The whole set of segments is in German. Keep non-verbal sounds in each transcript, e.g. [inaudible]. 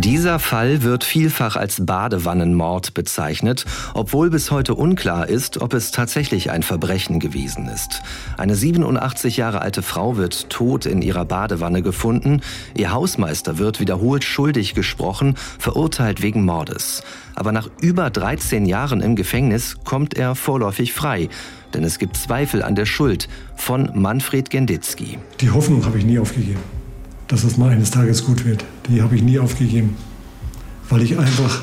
Dieser Fall wird vielfach als Badewannenmord bezeichnet, obwohl bis heute unklar ist, ob es tatsächlich ein Verbrechen gewesen ist. Eine 87 Jahre alte Frau wird tot in ihrer Badewanne gefunden. Ihr Hausmeister wird wiederholt schuldig gesprochen, verurteilt wegen Mordes. Aber nach über 13 Jahren im Gefängnis kommt er vorläufig frei. Denn es gibt Zweifel an der Schuld von Manfred Genditzki. Die Hoffnung habe ich nie aufgegeben dass es mal eines Tages gut wird. Die habe ich nie aufgegeben, weil ich einfach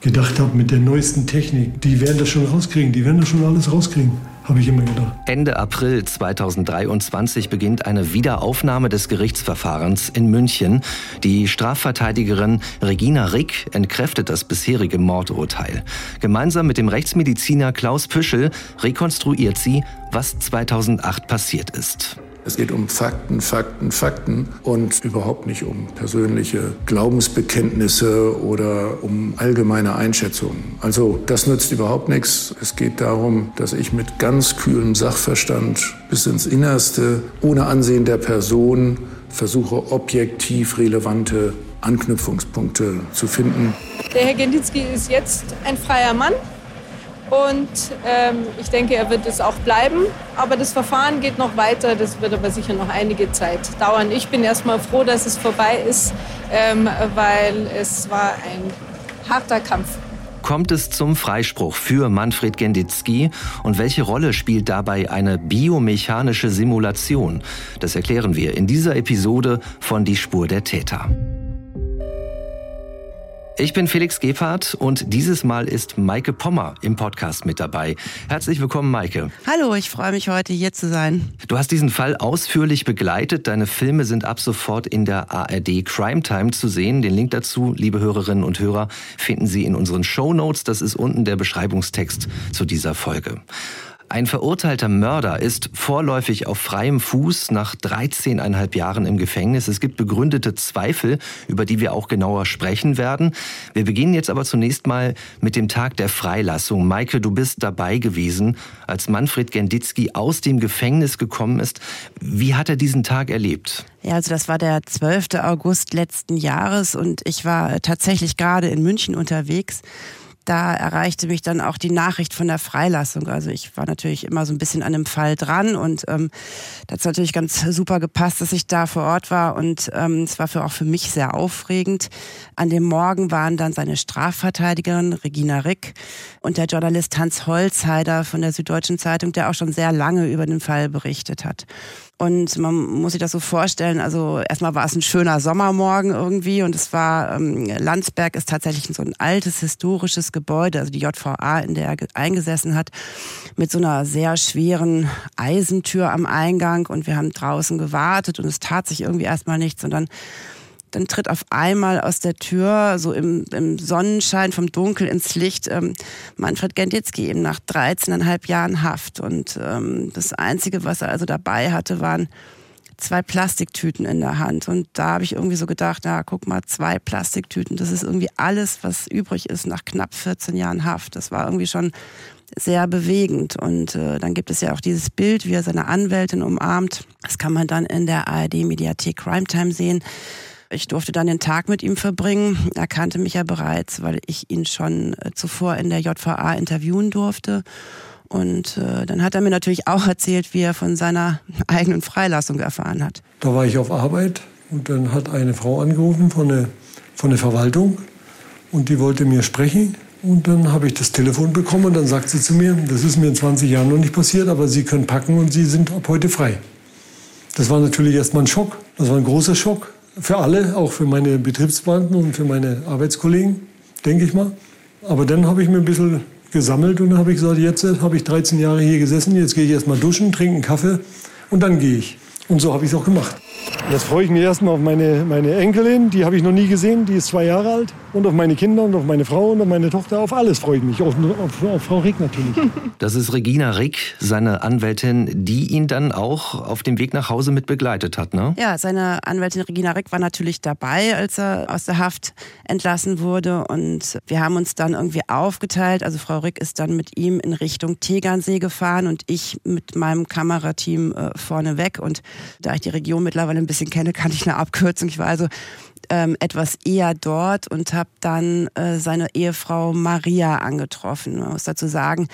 gedacht habe, mit der neuesten Technik, die werden das schon rauskriegen, die werden das schon alles rauskriegen. Habe ich immer gedacht. Ende April 2023 beginnt eine Wiederaufnahme des Gerichtsverfahrens in München. Die Strafverteidigerin Regina Rick entkräftet das bisherige Mordurteil. Gemeinsam mit dem Rechtsmediziner Klaus Püschel rekonstruiert sie, was 2008 passiert ist. Es geht um Fakten, Fakten, Fakten und überhaupt nicht um persönliche Glaubensbekenntnisse oder um allgemeine Einschätzungen. Also das nützt überhaupt nichts. Es geht darum, dass ich mit ganz kühlem Sachverstand bis ins Innerste, ohne Ansehen der Person, versuche objektiv relevante Anknüpfungspunkte zu finden. Der Herr Genditzki ist jetzt ein freier Mann. Und ähm, ich denke, er wird es auch bleiben. Aber das Verfahren geht noch weiter. Das wird aber sicher noch einige Zeit dauern. Ich bin erstmal froh, dass es vorbei ist, ähm, weil es war ein harter Kampf. Kommt es zum Freispruch für Manfred Genditzki und welche Rolle spielt dabei eine biomechanische Simulation? Das erklären wir in dieser Episode von Die Spur der Täter. Ich bin Felix Gebhardt und dieses Mal ist Maike Pommer im Podcast mit dabei. Herzlich willkommen, Maike. Hallo, ich freue mich heute hier zu sein. Du hast diesen Fall ausführlich begleitet. Deine Filme sind ab sofort in der ARD Crime Time zu sehen. Den Link dazu, liebe Hörerinnen und Hörer, finden Sie in unseren Show Notes. Das ist unten der Beschreibungstext zu dieser Folge. Ein verurteilter Mörder ist vorläufig auf freiem Fuß nach 13,5 Jahren im Gefängnis. Es gibt begründete Zweifel, über die wir auch genauer sprechen werden. Wir beginnen jetzt aber zunächst mal mit dem Tag der Freilassung. Maike, du bist dabei gewesen, als Manfred Genditzki aus dem Gefängnis gekommen ist. Wie hat er diesen Tag erlebt? Ja, also das war der 12. August letzten Jahres und ich war tatsächlich gerade in München unterwegs da erreichte mich dann auch die Nachricht von der Freilassung. Also ich war natürlich immer so ein bisschen an dem Fall dran und ähm, da hat natürlich ganz super gepasst, dass ich da vor Ort war und ähm, es war für, auch für mich sehr aufregend. An dem Morgen waren dann seine Strafverteidigerin Regina Rick und der Journalist Hans Holzheider von der Süddeutschen Zeitung, der auch schon sehr lange über den Fall berichtet hat. Und man muss sich das so vorstellen, also erstmal war es ein schöner Sommermorgen irgendwie und es war, ähm, Landsberg ist tatsächlich so ein altes historisches Gebäude, also die JVA, in der er eingesessen hat, mit so einer sehr schweren Eisentür am Eingang und wir haben draußen gewartet und es tat sich irgendwie erstmal nichts. Und dann dann tritt auf einmal aus der Tür, so im, im Sonnenschein vom Dunkel ins Licht, ähm, Manfred Genditzki eben nach 13,5 Jahren Haft. Und ähm, das Einzige, was er also dabei hatte, waren zwei Plastiktüten in der Hand. Und da habe ich irgendwie so gedacht, na, guck mal, zwei Plastiktüten, das ist irgendwie alles, was übrig ist nach knapp 14 Jahren Haft. Das war irgendwie schon sehr bewegend. Und äh, dann gibt es ja auch dieses Bild, wie er seine Anwältin umarmt. Das kann man dann in der ARD-Mediathek Crime Time sehen. Ich durfte dann den Tag mit ihm verbringen. Er kannte mich ja bereits, weil ich ihn schon äh, zuvor in der JVA interviewen durfte. Und äh, dann hat er mir natürlich auch [laughs] erzählt, wie er von seiner [laughs] eigenen Freilassung erfahren hat. Da war ich auf Arbeit und dann hat eine Frau angerufen von der, von der Verwaltung und die wollte mir sprechen. Und dann habe ich das Telefon bekommen und dann sagt sie zu mir, das ist mir in 20 Jahren noch nicht passiert, aber Sie können packen und Sie sind ab heute frei. Das war natürlich erstmal ein Schock. Das war ein großer Schock für alle, auch für meine Betriebsbeamten und für meine Arbeitskollegen, denke ich mal. Aber dann habe ich mir ein bisschen gesammelt und habe ich gesagt, jetzt habe ich 13 Jahre hier gesessen, jetzt gehe ich erstmal duschen, trinke einen Kaffee und dann gehe ich. Und so habe ich es auch gemacht. Jetzt freue ich mich erstmal auf meine, meine Enkelin, die habe ich noch nie gesehen, die ist zwei Jahre alt. Und auf meine Kinder und auf meine Frau und auf meine Tochter, auf alles freue ich mich. Auf, auf, auf Frau Rick natürlich. [laughs] Das ist Regina Rick, seine Anwältin, die ihn dann auch auf dem Weg nach Hause mit begleitet hat, ne? Ja, seine Anwältin Regina Rick war natürlich dabei, als er aus der Haft entlassen wurde. Und wir haben uns dann irgendwie aufgeteilt. Also Frau Rick ist dann mit ihm in Richtung Tegernsee gefahren und ich mit meinem Kamerateam äh, vorne weg. Und da ich die Region mittlerweile ein bisschen bisschen kenne, kann ich eine Abkürzung. Ich war also ähm, etwas eher dort und habe dann äh, seine Ehefrau Maria angetroffen. Man muss dazu sagen,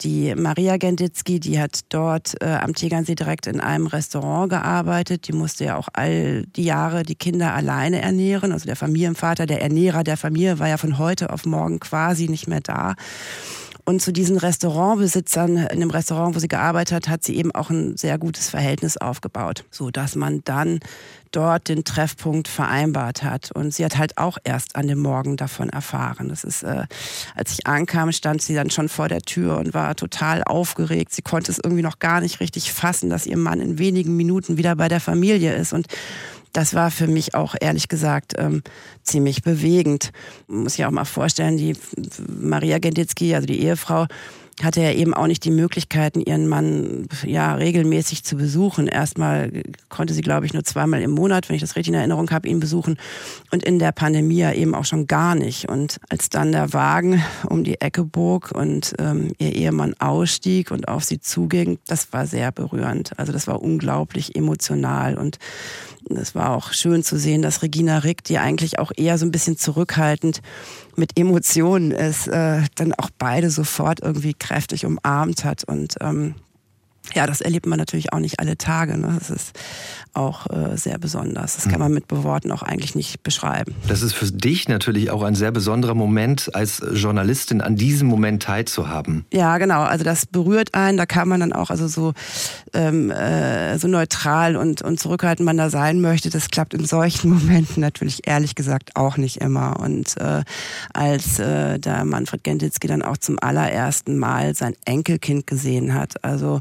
die Maria Genditzki, die hat dort äh, am Tegernsee direkt in einem Restaurant gearbeitet. Die musste ja auch all die Jahre die Kinder alleine ernähren. Also der Familienvater, der Ernährer der Familie war ja von heute auf morgen quasi nicht mehr da. Und zu diesen Restaurantbesitzern in dem Restaurant, wo sie gearbeitet hat, hat sie eben auch ein sehr gutes Verhältnis aufgebaut, so dass man dann dort den Treffpunkt vereinbart hat. Und sie hat halt auch erst an dem Morgen davon erfahren. Das ist, äh, als ich ankam, stand sie dann schon vor der Tür und war total aufgeregt. Sie konnte es irgendwie noch gar nicht richtig fassen, dass ihr Mann in wenigen Minuten wieder bei der Familie ist. Und das war für mich auch ehrlich gesagt ähm, ziemlich bewegend. Man muss sich auch mal vorstellen, die Maria Genditzki, also die Ehefrau, hatte ja eben auch nicht die Möglichkeiten, ihren Mann ja regelmäßig zu besuchen. Erstmal konnte sie, glaube ich, nur zweimal im Monat, wenn ich das richtig in Erinnerung habe, ihn besuchen. Und in der Pandemie ja eben auch schon gar nicht. Und als dann der Wagen um die Ecke bog und ähm, ihr Ehemann ausstieg und auf sie zuging, das war sehr berührend. Also das war unglaublich emotional und es war auch schön zu sehen, dass Regina Rick, die eigentlich auch eher so ein bisschen zurückhaltend mit Emotionen ist, äh, dann auch beide sofort irgendwie kräftig umarmt hat. Und ähm, ja, das erlebt man natürlich auch nicht alle Tage. Ne? Das ist auch äh, sehr besonders. Das kann mhm. man mit Worten auch eigentlich nicht beschreiben. Das ist für dich natürlich auch ein sehr besonderer Moment, als Journalistin an diesem Moment teilzuhaben. Ja, genau. Also das berührt einen. Da kann man dann auch also so, ähm, äh, so neutral und, und zurückhaltend man da sein möchte. Das klappt in solchen [laughs] Momenten natürlich ehrlich gesagt auch nicht immer. Und äh, als äh, der Manfred Genditzki dann auch zum allerersten Mal sein Enkelkind gesehen hat, also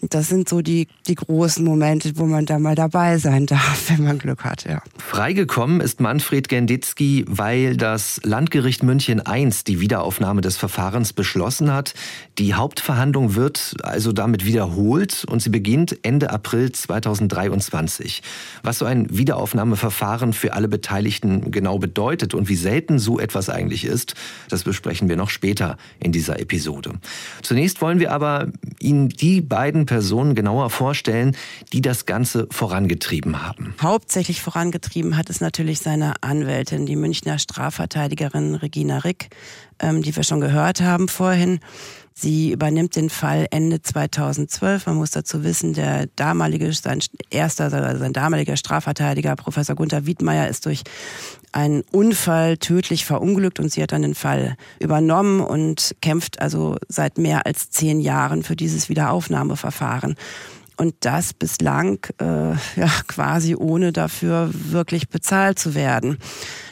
das sind so die, die großen Momente, wo man da mal dabei sein darf, [laughs] wenn man Glück hat, ja. Freigekommen ist Manfred Genditzki, weil das Landgericht München I die Wiederaufnahme des Verfahrens beschlossen hat. Die Hauptverhandlung wird also damit wiederholt und sie beginnt Ende April 2023. Was so ein Wiederaufnahmeverfahren für alle Beteiligten genau bedeutet und wie selten so etwas eigentlich ist, das besprechen wir noch später in dieser Episode. Zunächst wollen wir aber Ihnen die beiden Personen genauer vorstellen, die das Ganze vorangetrieben haben? Hauptsächlich vorangetrieben hat es natürlich seine Anwältin, die Münchner Strafverteidigerin Regina Rick, ähm, die wir schon gehört haben vorhin. Sie übernimmt den Fall Ende 2012. Man muss dazu wissen, der damalige, sein erster, also sein damaliger Strafverteidiger, Professor Gunther Wiedmeier, ist durch einen Unfall tödlich verunglückt und sie hat dann den Fall übernommen und kämpft also seit mehr als zehn Jahren für dieses Wiederaufnahmeverfahren. Und das bislang äh, ja [laughs] quasi ohne dafür wirklich bezahlt zu werden.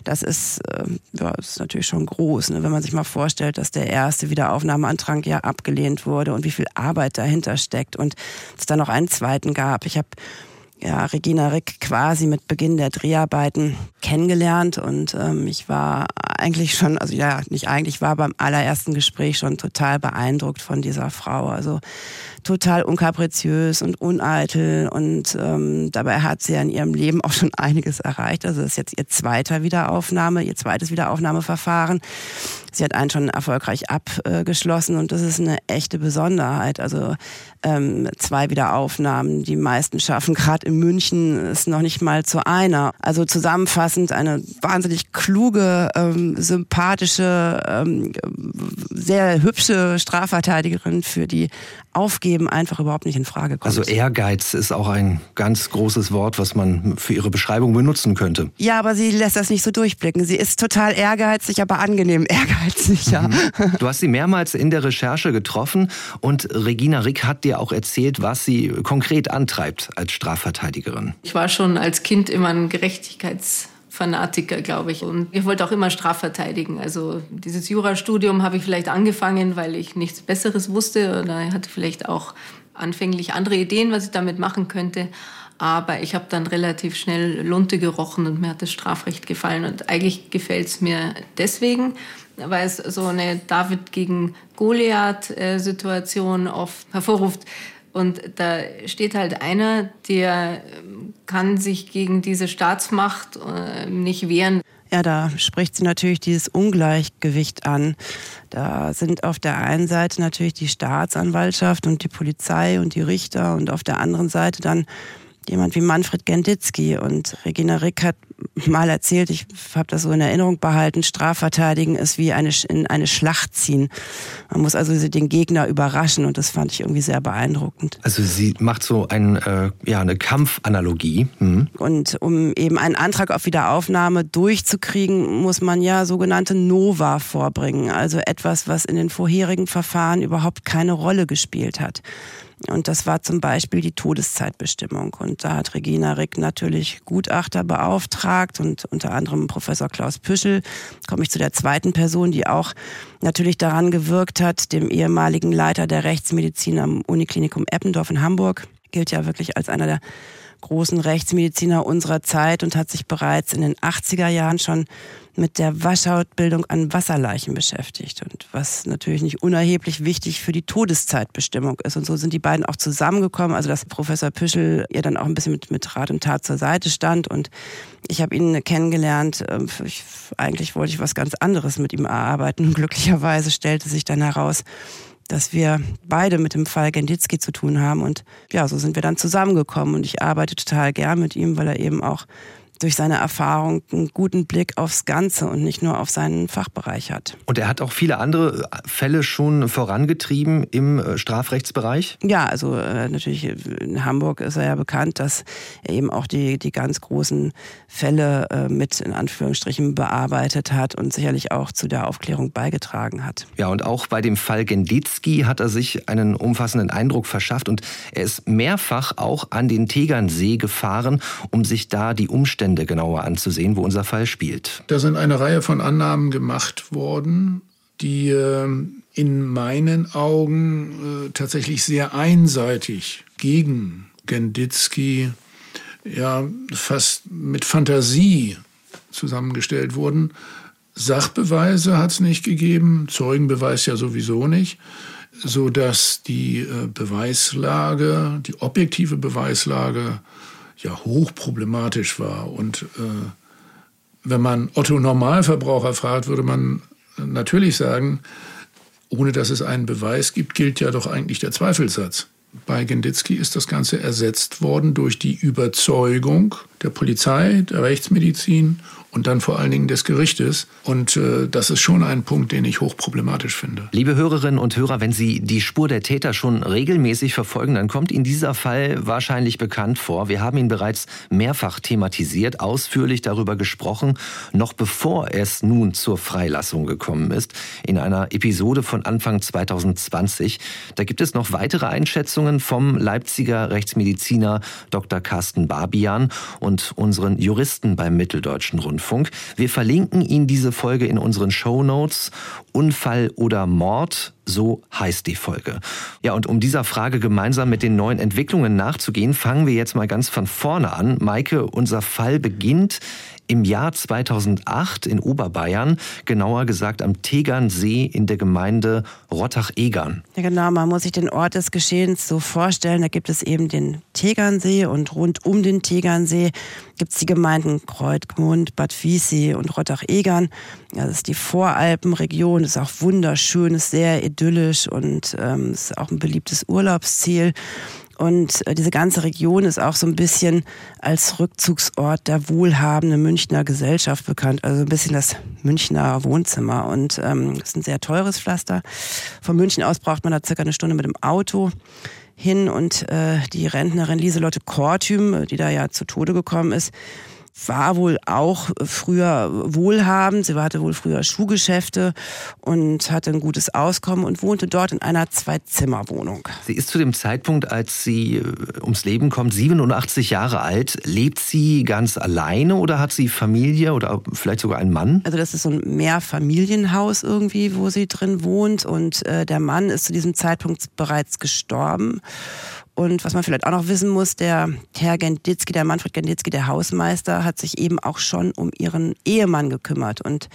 Das ist, äh, ja, ist natürlich schon groß, ne? wenn man sich mal vorstellt, dass der erste Wiederaufnahmeantrag ja abgelehnt wurde und wie viel Arbeit dahinter steckt und es dann noch einen zweiten gab. Ich habe ja, Regina Rick quasi mit Beginn der Dreharbeiten kennengelernt und ähm, ich war eigentlich schon, also ja, nicht eigentlich, war beim allerersten Gespräch schon total beeindruckt von dieser Frau. Also total unkapriziös und uneitel und ähm, dabei hat sie ja in ihrem Leben auch schon einiges erreicht. Also das ist jetzt ihr zweiter Wiederaufnahme, ihr zweites Wiederaufnahmeverfahren. Sie hat einen schon erfolgreich abgeschlossen und das ist eine echte Besonderheit. Also ähm, zwei Wiederaufnahmen, die meisten schaffen gerade in München ist noch nicht mal zu einer. Also zusammenfassend eine wahnsinnig kluge, ähm, sympathische, ähm, sehr hübsche Strafverteidigerin für die Aufgeben einfach überhaupt nicht in Frage kommt. Also Ehrgeiz ist auch ein ganz großes Wort, was man für ihre Beschreibung benutzen könnte. Ja, aber sie lässt das nicht so durchblicken. Sie ist total ehrgeizig, aber angenehm [laughs] ehrgeizig, ja. Mhm. Du hast sie mehrmals in der Recherche getroffen und Regina Rick hat dir auch erzählt, was sie konkret antreibt als Strafverteidigerin. Ich war schon als Kind immer ein Gerechtigkeits Fanatiker, glaube ich. Und ich wollte auch immer strafverteidigen. Also dieses Jurastudium habe ich vielleicht angefangen, weil ich nichts Besseres wusste oder hatte vielleicht auch anfänglich andere Ideen, was ich damit machen könnte. Aber ich habe dann relativ schnell Lunte gerochen und mir hat das Strafrecht gefallen. Und eigentlich gefällt es mir deswegen, weil es so eine David gegen Goliath-Situation oft hervorruft. Und da steht halt einer, der ähm, kann sich gegen diese Staatsmacht äh, nicht wehren. Ja, da spricht sie natürlich dieses Ungleichgewicht an. Da sind auf der einen Seite natürlich die Staatsanwaltschaft und die Polizei und die Richter und auf der anderen Seite dann jemand wie Manfred Genditzki. Und Regina Rick hat mal erzählt, ich habe das so in Erinnerung behalten, Strafverteidigen ist wie eine, in eine Schlacht ziehen. Man muss also den Gegner überraschen und das fand ich irgendwie sehr beeindruckend. Also sie macht so ein, äh, ja, eine Kampfanalogie. Mhm. Und um eben einen Antrag auf Wiederaufnahme durchzukriegen, muss man ja sogenannte Nova vorbringen. Also etwas, was in den vorherigen Verfahren überhaupt keine Rolle gespielt hat. Und das war zum Beispiel die Todeszeitbestimmung. Und da hat Regina Rick natürlich Gutachter beauftragt und unter anderem Professor Klaus Püschel. Komme ich zu der zweiten Person, die auch natürlich daran gewirkt hat, dem ehemaligen Leiter der Rechtsmedizin am Uniklinikum Eppendorf in Hamburg. Gilt ja wirklich als einer der großen Rechtsmediziner unserer Zeit und hat sich bereits in den 80er Jahren schon mit der Waschautbildung an Wasserleichen beschäftigt und was natürlich nicht unerheblich wichtig für die Todeszeitbestimmung ist. Und so sind die beiden auch zusammengekommen, also dass Professor Püschel ihr dann auch ein bisschen mit, mit Rat und Tat zur Seite stand und ich habe ihn kennengelernt. Ähm, ich, eigentlich wollte ich was ganz anderes mit ihm erarbeiten. Glücklicherweise stellte sich dann heraus, dass wir beide mit dem Fall Genditzki zu tun haben. Und ja, so sind wir dann zusammengekommen. Und ich arbeite total gern mit ihm, weil er eben auch durch seine Erfahrung einen guten Blick aufs Ganze und nicht nur auf seinen Fachbereich hat. Und er hat auch viele andere Fälle schon vorangetrieben im äh, Strafrechtsbereich? Ja, also äh, natürlich in Hamburg ist er ja bekannt, dass er eben auch die, die ganz großen Fälle äh, mit in Anführungsstrichen bearbeitet hat und sicherlich auch zu der Aufklärung beigetragen hat. Ja, und auch bei dem Fall Genditzki hat er sich einen umfassenden Eindruck verschafft und er ist mehrfach auch an den Tegernsee gefahren, um sich da die Umstände Umstände genauer anzusehen, wo unser Fall spielt. Da sind eine Reihe von Annahmen gemacht worden, die äh, in meinen Augen äh, tatsächlich sehr einseitig gegen Genditzki, ja, fast mit Fantasie zusammengestellt wurden. Sachbeweise hat es nicht gegeben, Zeugenbeweis ja sowieso nicht, so dass die äh, Beweislage, die objektive Beweislage ja hochproblematisch war. Und äh, wenn man Otto Normalverbraucher fragt, würde man natürlich sagen, ohne dass es einen Beweis gibt, gilt ja doch eigentlich der Zweifelssatz. Bei Genditzki ist das Ganze ersetzt worden durch die Überzeugung der Polizei, der Rechtsmedizin und dann vor allen Dingen des Gerichtes. Und äh, das ist schon ein Punkt, den ich hochproblematisch finde. Liebe Hörerinnen und Hörer, wenn Sie die Spur der Täter schon regelmäßig verfolgen, dann kommt Ihnen dieser Fall wahrscheinlich bekannt vor. Wir haben ihn bereits mehrfach thematisiert, ausführlich darüber gesprochen, noch bevor es nun zur Freilassung gekommen ist, in einer Episode von Anfang 2020. Da gibt es noch weitere Einschätzungen vom Leipziger Rechtsmediziner Dr. Carsten Barbian und unseren Juristen beim Mitteldeutschen Rundfunk. Deutschlandfunk. Wir verlinken Ihnen diese Folge in unseren Show Notes. Unfall oder Mord, so heißt die Folge. Ja, und um dieser Frage gemeinsam mit den neuen Entwicklungen nachzugehen, fangen wir jetzt mal ganz von vorne an. Maike, unser Fall beginnt im Jahr 2008 in Oberbayern, genauer gesagt am Tegernsee in der Gemeinde Rottach-Egern. Ja genau, man muss sich den Ort des Geschehens so vorstellen. Da gibt es eben den Tegernsee und rund um den Tegernsee gibt es die Gemeinden Kreutgmund, Bad Wiessee und Rottach-Egern. Das ist die Voralpenregion, ist auch wunderschön, ist sehr idyllisch und ähm, ist auch ein beliebtes Urlaubsziel. Und äh, diese ganze Region ist auch so ein bisschen als Rückzugsort der wohlhabenden Münchner Gesellschaft bekannt. Also ein bisschen das Münchner Wohnzimmer. Und ähm, ist ein sehr teures Pflaster. Von München aus braucht man da circa eine Stunde mit dem Auto hin. Und äh, die Rentnerin Lieselotte Kortüm, die da ja zu Tode gekommen ist, war wohl auch früher wohlhabend. Sie hatte wohl früher Schuhgeschäfte und hatte ein gutes Auskommen und wohnte dort in einer Zwei-Zimmer-Wohnung. Sie ist zu dem Zeitpunkt, als sie äh, ums Leben kommt, 87 Jahre alt. Lebt sie ganz alleine oder hat sie Familie oder vielleicht sogar einen Mann? Also das ist so ein Mehrfamilienhaus irgendwie, wo sie drin wohnt und äh, der Mann ist zu diesem Zeitpunkt bereits gestorben. Und was man vielleicht auch noch wissen muss, der Herr Genditzki, der Manfred Genditzki, der Hausmeister, hat sich eben auch schon um ihren Ehemann gekümmert und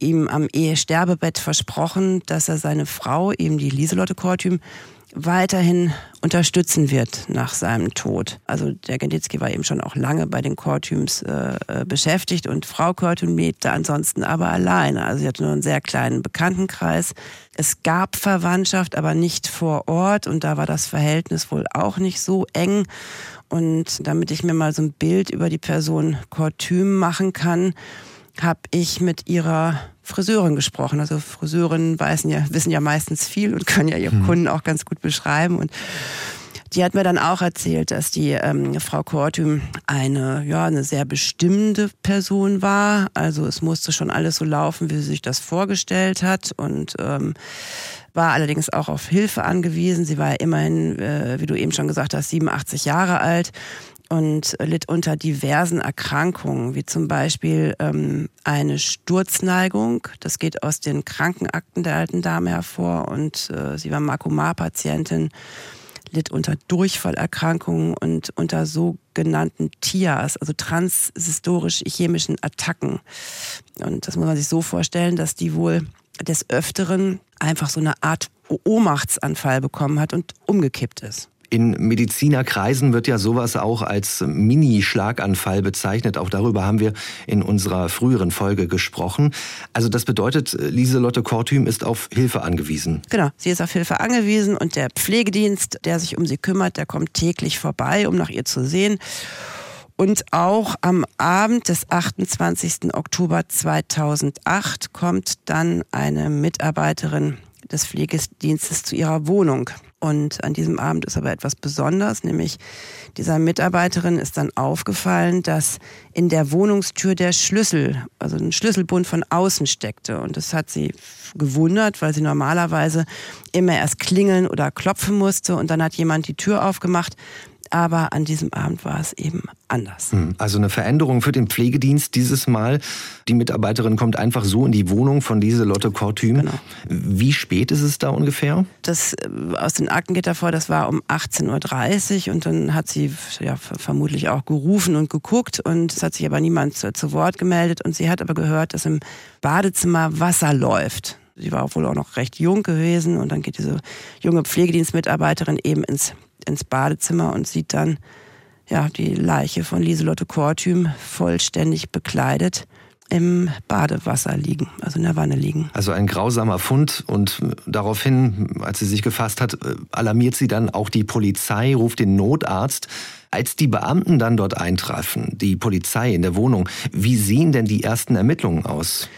ihm am Ehesterbebett versprochen, dass er seine Frau, eben die Lieselotte Kortüm, weiterhin unterstützen wird nach seinem Tod. Also der Genditzki war eben schon auch lange bei den Kortüms äh, äh, beschäftigt und Frau Kortüm lebte ansonsten aber alleine. Also sie hatte nur einen sehr kleinen Bekanntenkreis. Es gab Verwandtschaft, aber nicht vor Ort und da war das Verhältnis wohl auch nicht so eng. Und damit ich mir mal so ein Bild über die Person Kortüm machen kann, habe ich mit ihrer Friseurin gesprochen. Also Friseurinnen wissen ja, wissen ja meistens viel und können ja ihre hm. Kunden auch ganz gut beschreiben. Und die hat mir dann auch erzählt, dass die ähm, Frau Kortüm eine, ja, eine sehr bestimmte Person war. Also es musste schon alles so laufen, wie sie sich das vorgestellt hat. Und ähm, war allerdings auch auf Hilfe angewiesen. Sie war immerhin, äh, wie du eben schon gesagt hast, 87 Jahre alt und litt unter diversen Erkrankungen, wie zum Beispiel ähm, eine Sturzneigung. Das geht aus den Krankenakten der alten Dame hervor und äh, sie war Makomar-Patientin, litt unter Durchfallerkrankungen und unter sogenannten TIAs, also transhystorisch-chemischen Attacken. Und das muss man sich so vorstellen, dass die wohl des Öfteren einfach so eine Art Ohnmachtsanfall bekommen hat und umgekippt ist. In Medizinerkreisen wird ja sowas auch als Mini-Schlaganfall bezeichnet. Auch darüber haben wir in unserer früheren Folge gesprochen. Also das bedeutet, Lieselotte Kortüm ist auf Hilfe angewiesen. Genau, sie ist auf Hilfe angewiesen und der Pflegedienst, der sich um sie kümmert, der kommt täglich vorbei, um nach ihr zu sehen. Und auch am Abend des 28. Oktober 2008 kommt dann eine Mitarbeiterin des Pflegedienstes zu ihrer Wohnung. Und an diesem Abend ist aber etwas Besonderes, nämlich dieser Mitarbeiterin ist dann aufgefallen, dass in der Wohnungstür der Schlüssel, also ein Schlüsselbund von außen steckte. Und das hat sie gewundert, weil sie normalerweise immer erst klingeln oder klopfen musste. Und dann hat jemand die Tür aufgemacht aber an diesem Abend war es eben anders. Hm, also eine Veränderung für den Pflegedienst dieses Mal. Die Mitarbeiterin kommt einfach so in die Wohnung von Lieselotte Kortüm. Genau. Wie spät ist es da ungefähr? Das äh, aus den Akten geht davor, das war um 18.30 Uhr und dann hat sie ja, vermutlich auch gerufen und geguckt und es hat sich aber niemand zu, zu Wort gemeldet und sie hat aber gehört, dass im Badezimmer Wasser läuft. Sie war wohl auch noch recht jung gewesen und dann geht diese junge Pflegedienstmitarbeiterin eben ins ins Badezimmer und sieht dann ja, die Leiche von Lieselotte Kortüm vollständig bekleidet im Badewasser liegen, also in der Wanne liegen. Also ein grausamer Fund und daraufhin, als sie sich gefasst hat, alarmiert sie dann auch die Polizei, ruft den Notarzt. Als die Beamten dann dort eintreffen, die Polizei in der Wohnung, wie sehen denn die ersten Ermittlungen aus?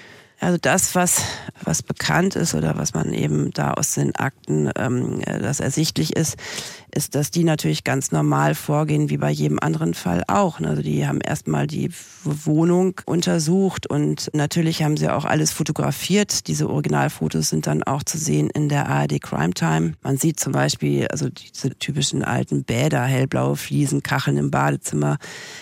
Also das, was, was bekannt ist oder was man eben da aus den Akten, ähm, das ersichtlich ist, ist, dass die natürlich ganz normal vorgehen, wie bei jedem anderen Fall auch. Also die haben erstmal die Wohnung untersucht und natürlich haben sie auch alles fotografiert. Diese Originalfotos sind dann auch zu sehen in der ARD Crime Time. Man sieht zum Beispiel also diese typischen alten Bäder, hellblaue Fliesen, Kacheln im Badezimmer.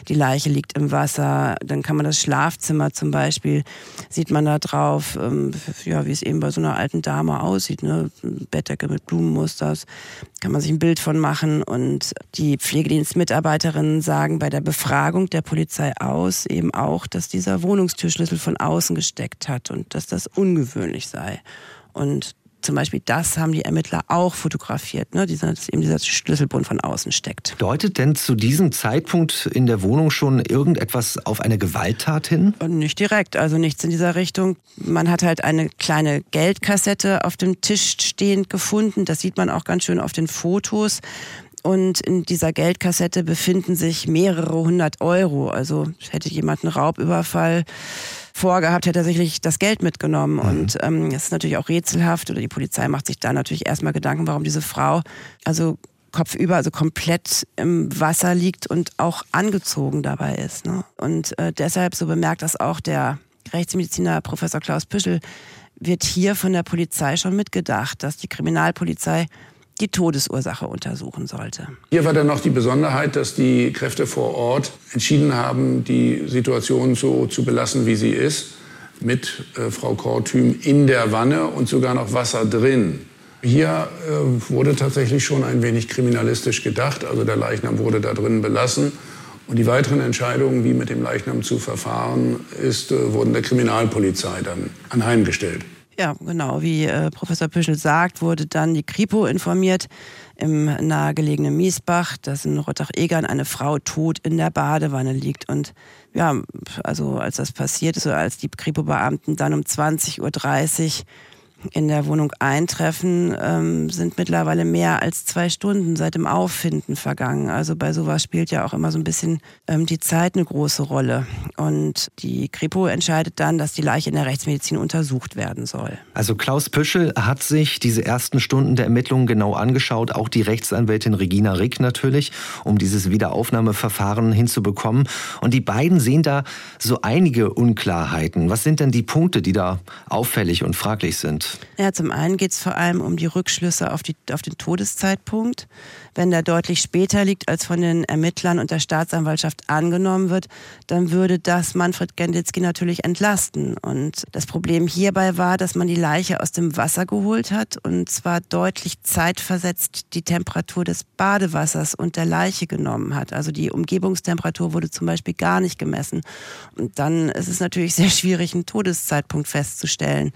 Die Leiche liegt im Wasser. Dann kann man das Schlafzimmer zum Beispiel, sieht man da drauf, ähm, ja, wie es eben bei so einer alten Dame aussieht. Ne? Bettdecke mit Blumenmusters. Kann man sich ein Bild von machen. Und die Pflegedienstmitarbeiterinnen sagen bei der Befragung der Polizei aus eben auch, dass dieser Wohnungstürschlüssel von außen gesteckt hat und dass das ungewöhnlich sei. Und zum Beispiel das haben die Ermittler auch fotografiert, ne? dass eben dieser Schlüsselbund von außen steckt. Deutet denn zu diesem Zeitpunkt in der Wohnung schon irgendetwas auf eine Gewalttat hin? Nicht direkt, also nichts in dieser Richtung. Man hat halt eine kleine Geldkassette auf dem Tisch stehend gefunden. Das sieht man auch ganz schön auf den Fotos. Und in dieser Geldkassette befinden sich mehrere hundert Euro. Also hätte jemand einen Raubüberfall vorgehabt, hätte er sicherlich das Geld mitgenommen. Mhm. Und ähm, es ist natürlich auch rätselhaft oder die Polizei macht sich da natürlich erstmal Gedanken, warum diese Frau also kopfüber, also komplett im Wasser liegt und auch angezogen dabei ist. Ne? Und äh, deshalb, so bemerkt das auch der Rechtsmediziner Professor Klaus Püschel, wird hier von der Polizei schon mitgedacht, dass die Kriminalpolizei die Todesursache untersuchen sollte. Hier war dann noch die Besonderheit, dass die Kräfte vor Ort entschieden haben, die Situation so zu belassen, wie sie ist, mit äh, Frau Kortüm in der Wanne und sogar noch Wasser drin. Hier äh, wurde tatsächlich schon ein wenig kriminalistisch gedacht. Also der Leichnam wurde da drin belassen. Und die weiteren Entscheidungen, wie mit dem Leichnam zu verfahren ist, äh, wurden der Kriminalpolizei dann anheimgestellt. Ja, genau. Wie äh, Professor Püschel sagt, wurde dann die Kripo informiert im nahegelegenen Miesbach, dass in Rottach-Egern eine Frau tot in der Badewanne liegt. Und ja, also als das passiert ist oder als die Kripo-Beamten dann um 20.30 Uhr in der Wohnung eintreffen, ähm, sind mittlerweile mehr als zwei Stunden seit dem Auffinden vergangen. Also bei sowas spielt ja auch immer so ein bisschen ähm, die Zeit eine große Rolle. Und die Kripo entscheidet dann, dass die Leiche in der Rechtsmedizin untersucht werden soll. Also Klaus Püschel hat sich diese ersten Stunden der Ermittlungen genau angeschaut, auch die Rechtsanwältin Regina Rick natürlich, um dieses Wiederaufnahmeverfahren hinzubekommen. Und die beiden sehen da so einige Unklarheiten. Was sind denn die Punkte, die da auffällig und fraglich sind? Ja, zum einen geht es vor allem um die Rückschlüsse auf, die, auf den Todeszeitpunkt. Wenn der deutlich später liegt, als von den Ermittlern und der Staatsanwaltschaft angenommen wird, dann würde das Manfred Genditzki natürlich entlasten. Und das Problem hierbei war, dass man die Leiche aus dem Wasser geholt hat und zwar deutlich zeitversetzt die Temperatur des Badewassers und der Leiche genommen hat. Also die Umgebungstemperatur wurde zum Beispiel gar nicht gemessen. Und dann ist es natürlich sehr schwierig, einen Todeszeitpunkt festzustellen.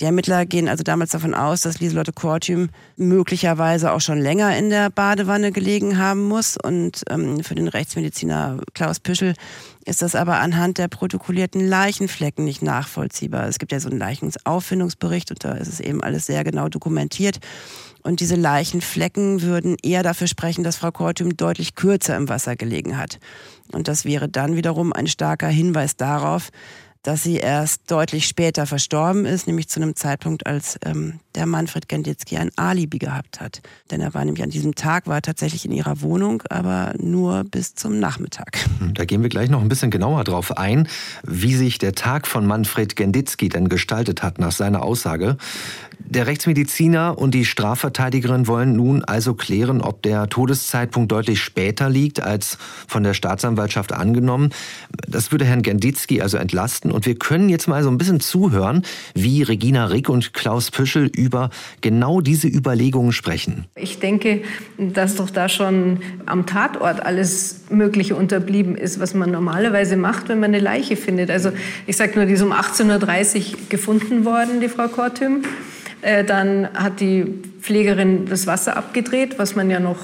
Die Ermittler gehen also damals davon aus, dass Lieselotte Kortüm möglicherweise auch schon länger in der Badewanne gelegen haben muss. Und ähm, für den Rechtsmediziner Klaus Püschel ist das aber anhand der protokollierten Leichenflecken nicht nachvollziehbar. Es gibt ja so einen Leichenauffindungsbericht und da ist es eben alles sehr genau dokumentiert. Und diese Leichenflecken würden eher dafür sprechen, dass Frau Kortüm deutlich kürzer im Wasser gelegen hat. Und das wäre dann wiederum ein starker Hinweis darauf, dass sie erst deutlich später verstorben ist, nämlich zu einem Zeitpunkt, als ähm, der Manfred Genditzki ein Alibi gehabt hat. Denn er war nämlich an diesem Tag, war tatsächlich in ihrer Wohnung, aber nur bis zum Nachmittag. Hm, da gehen wir gleich noch ein bisschen genauer drauf ein, wie sich der Tag von Manfred Genditzki denn gestaltet hat nach seiner Aussage. Der Rechtsmediziner und die Strafverteidigerin wollen nun also klären, ob der Todeszeitpunkt deutlich später liegt als von der Staatsanwaltschaft angenommen. Das würde Herrn Genditzki also entlasten. Und wir können jetzt mal so ein bisschen zuhören, wie Regina Rick und Klaus Püschel über genau diese Überlegungen sprechen. Ich denke, dass doch da schon am Tatort alles Mögliche unterblieben ist, was man normalerweise macht, wenn man eine Leiche findet. Also ich sage nur, die ist um 18.30 Uhr gefunden worden, die Frau Kortüm. Äh, dann hat die Pflegerin das Wasser abgedreht, was man ja noch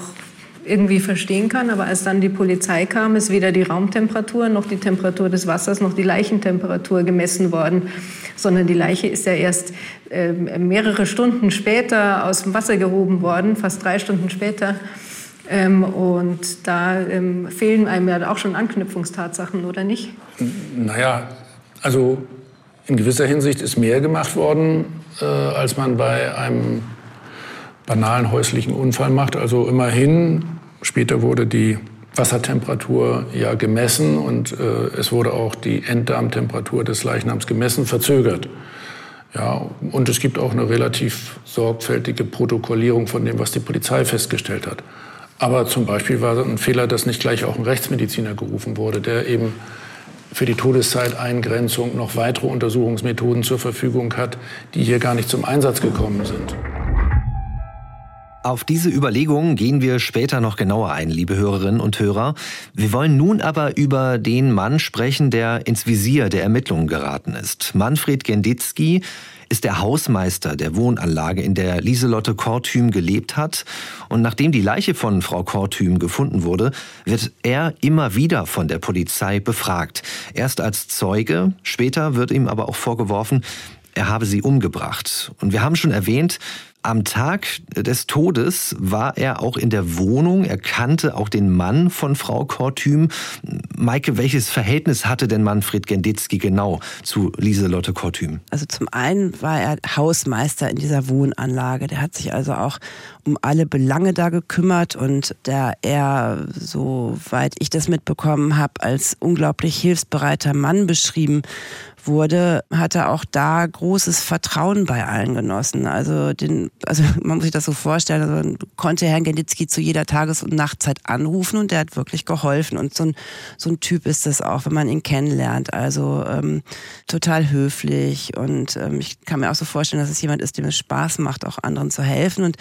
irgendwie verstehen kann. Aber als dann die Polizei kam, ist weder die Raumtemperatur noch die Temperatur des Wassers noch die Leichentemperatur gemessen worden, sondern die Leiche ist ja erst äh, mehrere Stunden später aus dem Wasser gehoben worden, fast drei Stunden später. Ähm, und da ähm, fehlen einem ja auch schon Anknüpfungstatsachen, oder nicht? Naja, also in gewisser Hinsicht ist mehr gemacht worden äh, als man bei einem banalen häuslichen Unfall macht. Also immerhin, später wurde die Wassertemperatur ja gemessen und äh, es wurde auch die Enddarmtemperatur des Leichnams gemessen, verzögert. Ja, und es gibt auch eine relativ sorgfältige Protokollierung von dem, was die Polizei festgestellt hat. Aber zum Beispiel war ein Fehler, dass nicht gleich auch ein Rechtsmediziner gerufen wurde, der eben für die Todeszeiteingrenzung noch weitere Untersuchungsmethoden zur Verfügung hat, die hier gar nicht zum Einsatz gekommen sind. Auf diese Überlegungen gehen wir später noch genauer ein, liebe Hörerinnen und Hörer. Wir wollen nun aber über den Mann sprechen, der ins Visier der Ermittlungen geraten ist. Manfred Genditzki ist der Hausmeister der Wohnanlage, in der Lieselotte Kortüm gelebt hat. Und nachdem die Leiche von Frau Kortüm gefunden wurde, wird er immer wieder von der Polizei befragt. Erst als Zeuge, später wird ihm aber auch vorgeworfen, er habe sie umgebracht. Und wir haben schon erwähnt, am Tag des Todes war er auch in der Wohnung. Er kannte auch den Mann von Frau Kortüm. Maike, welches Verhältnis hatte denn Manfred Genditzki genau zu Lieselotte Kortüm? Also zum einen war er Hausmeister in dieser Wohnanlage. Der hat sich also auch um alle Belange da gekümmert und der er, soweit ich das mitbekommen habe, als unglaublich hilfsbereiter Mann beschrieben wurde, hat er auch da großes Vertrauen bei allen genossen. Also, den, also man muss sich das so vorstellen, also konnte Herrn Genditzki zu jeder Tages- und Nachtzeit anrufen und der hat wirklich geholfen. Und so ein, so ein Typ ist das auch, wenn man ihn kennenlernt. Also ähm, total höflich und ähm, ich kann mir auch so vorstellen, dass es jemand ist, dem es Spaß macht, auch anderen zu helfen. Und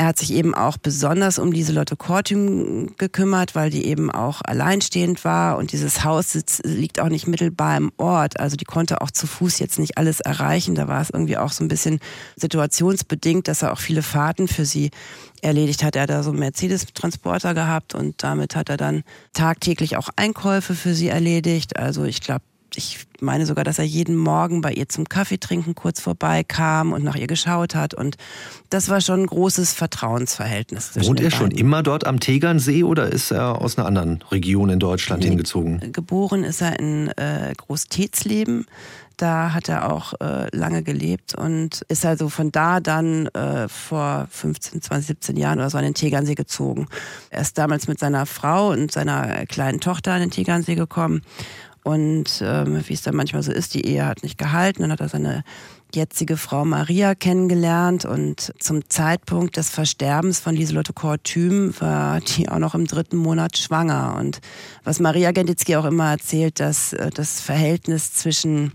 er hat sich eben auch besonders um diese Lotte Kortüm gekümmert, weil die eben auch alleinstehend war und dieses Haus liegt auch nicht mittelbar im Ort. Also die konnte auch zu Fuß jetzt nicht alles erreichen. Da war es irgendwie auch so ein bisschen situationsbedingt, dass er auch viele Fahrten für sie erledigt hat. Er hat da so einen Mercedes-Transporter gehabt und damit hat er dann tagtäglich auch Einkäufe für sie erledigt. Also ich glaube, ich meine sogar, dass er jeden Morgen bei ihr zum Kaffee trinken kurz vorbeikam und nach ihr geschaut hat. Und das war schon ein großes Vertrauensverhältnis. Wohnt er schon immer dort am Tegernsee oder ist er aus einer anderen Region in Deutschland nee, hingezogen? Geboren ist er in äh, Groß-Tetzleben. Da hat er auch äh, lange gelebt und ist also von da dann äh, vor 15, 20, 17 Jahren oder so an den Tegernsee gezogen. Er ist damals mit seiner Frau und seiner kleinen Tochter an den Tegernsee gekommen und ähm, wie es dann manchmal so ist, die Ehe hat nicht gehalten. Dann hat er seine jetzige Frau Maria kennengelernt und zum Zeitpunkt des Versterbens von Lieselotte Kortüm war die auch noch im dritten Monat schwanger. Und was Maria Genditzki auch immer erzählt, dass äh, das Verhältnis zwischen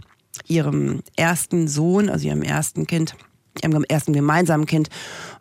ihrem ersten Sohn, also ihrem ersten Kind, ihrem ersten gemeinsamen Kind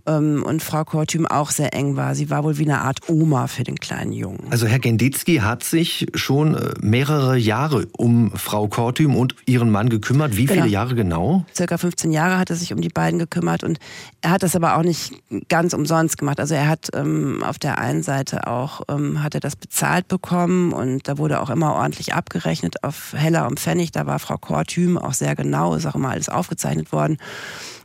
ähm, und Frau Kortüm auch sehr eng war. Sie war wohl wie eine Art Oma für den kleinen Jungen. Also Herr Genditzki hat sich schon äh, mehrere Jahre um Frau Kortüm und ihren Mann gekümmert. Wie viele genau. Jahre genau? Circa 15 Jahre hat er sich um die beiden gekümmert und er hat das aber auch nicht ganz umsonst gemacht. Also er hat ähm, auf der einen Seite auch ähm, hat er das bezahlt bekommen und da wurde auch immer ordentlich abgerechnet auf Heller und Pfennig. Da war Frau Kortüm auch sehr genau, ist auch immer alles aufgezeichnet worden.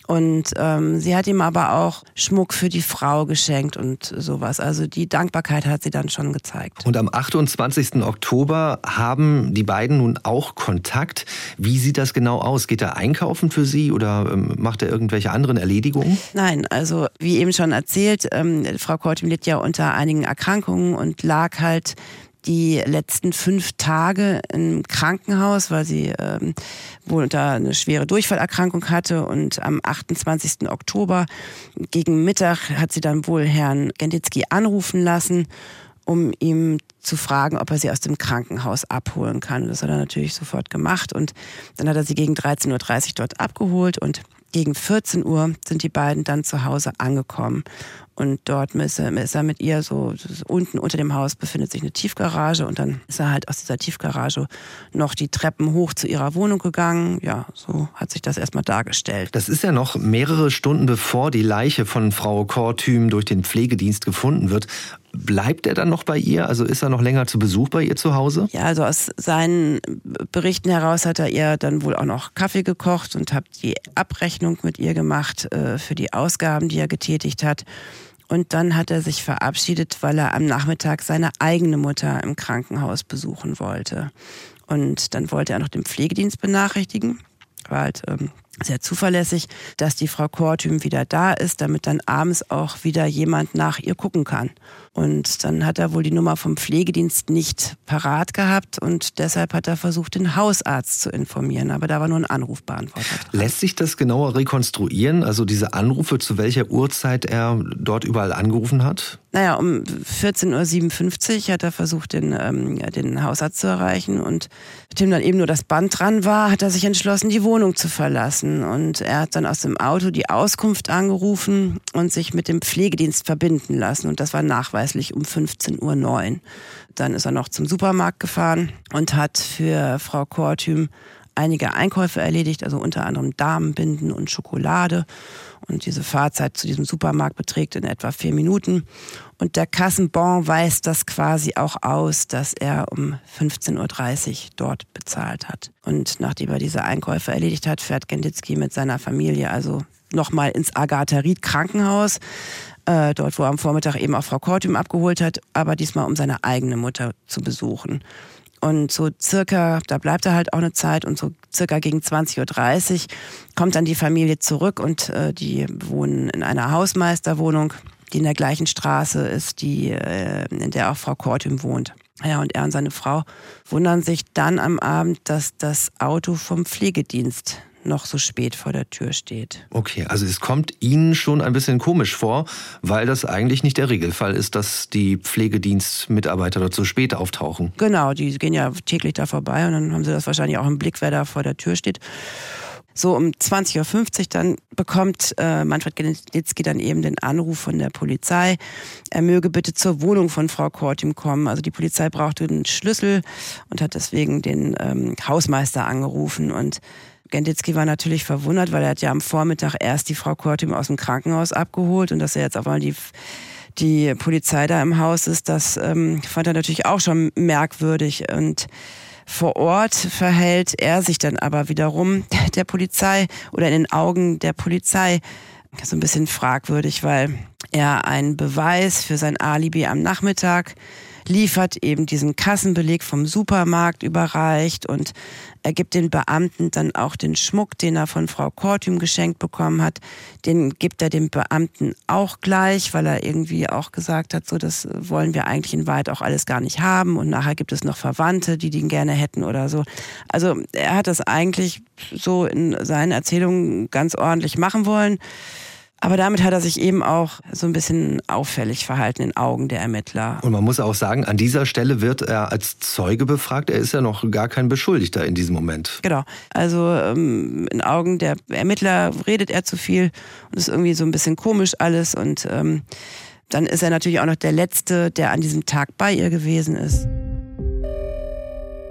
Und ähm, sie hat ihm aber auch Schmuck für die Frau geschenkt und sowas. Also die Dankbarkeit hat sie dann schon gezeigt. Und am 28. Oktober haben die beiden nun auch Kontakt. Wie sieht das genau aus? Geht er einkaufen für sie oder ähm, macht er irgendwelche anderen Erledigungen? Nein, also wie eben schon erzählt, ähm, Frau Kortim litt ja unter einigen Erkrankungen und lag halt die letzten fünf Tage im Krankenhaus, weil sie ähm, wohl unter eine schwere Durchfallerkrankung hatte. Und am 28. Oktober gegen Mittag hat sie dann wohl Herrn Genditzki anrufen lassen, um ihm zu fragen, ob er sie aus dem Krankenhaus abholen kann. Das hat er natürlich sofort gemacht. Und dann hat er sie gegen 13.30 Uhr dort abgeholt und gegen 14 Uhr sind die beiden dann zu Hause angekommen. Und dort ist er, ist er mit ihr so, so, unten unter dem Haus befindet sich eine Tiefgarage und dann ist er halt aus dieser Tiefgarage noch die Treppen hoch zu ihrer Wohnung gegangen. Ja, so hat sich das erstmal dargestellt. Das ist ja noch mehrere Stunden bevor die Leiche von Frau Kortüm durch den Pflegedienst gefunden wird. Bleibt er dann noch bei ihr? Also ist er noch länger zu Besuch bei ihr zu Hause? Ja, also aus seinen Berichten heraus hat er ihr dann wohl auch noch Kaffee gekocht und hat die Abrechnung mit ihr gemacht äh, für die Ausgaben, die er getätigt hat. Und dann hat er sich verabschiedet, weil er am Nachmittag seine eigene Mutter im Krankenhaus besuchen wollte. Und dann wollte er noch den Pflegedienst benachrichtigen. War halt ähm, sehr zuverlässig, dass die Frau Kortüm wieder da ist, damit dann abends auch wieder jemand nach ihr gucken kann. Und dann hat er wohl die Nummer vom Pflegedienst nicht parat gehabt und deshalb hat er versucht, den Hausarzt zu informieren. Aber da war nur ein Anrufbeantworter. Dran. Lässt sich das genauer rekonstruieren? Also diese Anrufe, zu welcher Uhrzeit er dort überall angerufen hat? Naja, um 14.57 Uhr hat er versucht, den, ähm, den Hausarzt zu erreichen und nachdem dann eben nur das Band dran war, hat er sich entschlossen, die Wohnung zu verlassen. Und er hat dann aus dem Auto die Auskunft angerufen und sich mit dem Pflegedienst verbinden lassen. Und das war nachweislich um 15.09 Uhr. Dann ist er noch zum Supermarkt gefahren und hat für Frau Kortüm einige Einkäufe erledigt, also unter anderem Damenbinden und Schokolade. Und diese Fahrzeit zu diesem Supermarkt beträgt in etwa vier Minuten. Und der Kassenbon weist das quasi auch aus, dass er um 15.30 Uhr dort bezahlt hat. Und nachdem er diese Einkäufe erledigt hat, fährt Genditzki mit seiner Familie also nochmal ins Agatha-Ried Krankenhaus, äh, dort wo er am Vormittag eben auch Frau Kortüm abgeholt hat, aber diesmal um seine eigene Mutter zu besuchen. Und so circa, da bleibt er halt auch eine Zeit und so circa gegen 20.30 Uhr kommt dann die Familie zurück und äh, die wohnen in einer Hausmeisterwohnung, die in der gleichen Straße ist, die, äh, in der auch Frau Kortüm wohnt. Ja, und er und seine Frau wundern sich dann am Abend, dass das Auto vom Pflegedienst noch so spät vor der Tür steht. Okay, also es kommt Ihnen schon ein bisschen komisch vor, weil das eigentlich nicht der Regelfall ist, dass die Pflegedienstmitarbeiter dort so spät auftauchen. Genau, die gehen ja täglich da vorbei und dann haben sie das wahrscheinlich auch im Blick, wer da vor der Tür steht. So um 20.50 Uhr dann bekommt äh, Manfred Genetitzki dann eben den Anruf von der Polizei, er möge bitte zur Wohnung von Frau Kortim kommen. Also die Polizei brauchte einen Schlüssel und hat deswegen den ähm, Hausmeister angerufen und Genditzki war natürlich verwundert, weil er hat ja am Vormittag erst die Frau Kortim aus dem Krankenhaus abgeholt und dass er jetzt auf einmal die die Polizei da im Haus ist, das ähm, fand er natürlich auch schon merkwürdig. Und vor Ort verhält er sich dann aber wiederum [laughs] der Polizei oder in den Augen der Polizei so ein bisschen fragwürdig, weil er einen Beweis für sein Alibi am Nachmittag liefert, eben diesen Kassenbeleg vom Supermarkt überreicht und er gibt den Beamten dann auch den Schmuck, den er von Frau Kortum geschenkt bekommen hat, den gibt er dem Beamten auch gleich, weil er irgendwie auch gesagt hat, so das wollen wir eigentlich in Wahrheit auch alles gar nicht haben und nachher gibt es noch Verwandte, die den gerne hätten oder so. Also er hat das eigentlich so in seinen Erzählungen ganz ordentlich machen wollen. Aber damit hat er sich eben auch so ein bisschen auffällig verhalten in Augen der Ermittler. Und man muss auch sagen, an dieser Stelle wird er als Zeuge befragt. Er ist ja noch gar kein Beschuldigter in diesem Moment. Genau. Also ähm, in Augen der Ermittler redet er zu viel und ist irgendwie so ein bisschen komisch alles. Und ähm, dann ist er natürlich auch noch der Letzte, der an diesem Tag bei ihr gewesen ist.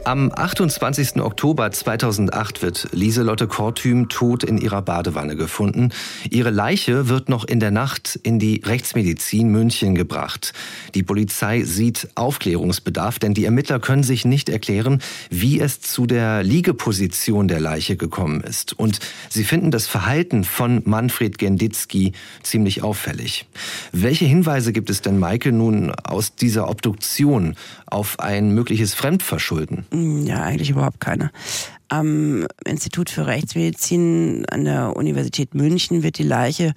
Am 28. Oktober 2008 wird Lieselotte Kortüm tot in ihrer Badewanne gefunden. Ihre Leiche wird noch in der Nacht in die Rechtsmedizin München gebracht. Die Polizei sieht Aufklärungsbedarf, denn die Ermittler können sich nicht erklären, wie es zu der Liegeposition der Leiche gekommen ist. Und sie finden das Verhalten von Manfred Genditzki ziemlich auffällig. Welche Hinweise gibt es denn, Maike, nun aus dieser Obduktion auf ein mögliches Fremdverschulden? Hm, ja, eigentlich überhaupt keine. Am Institut für Rechtsmedizin an der Universität München wird die Leiche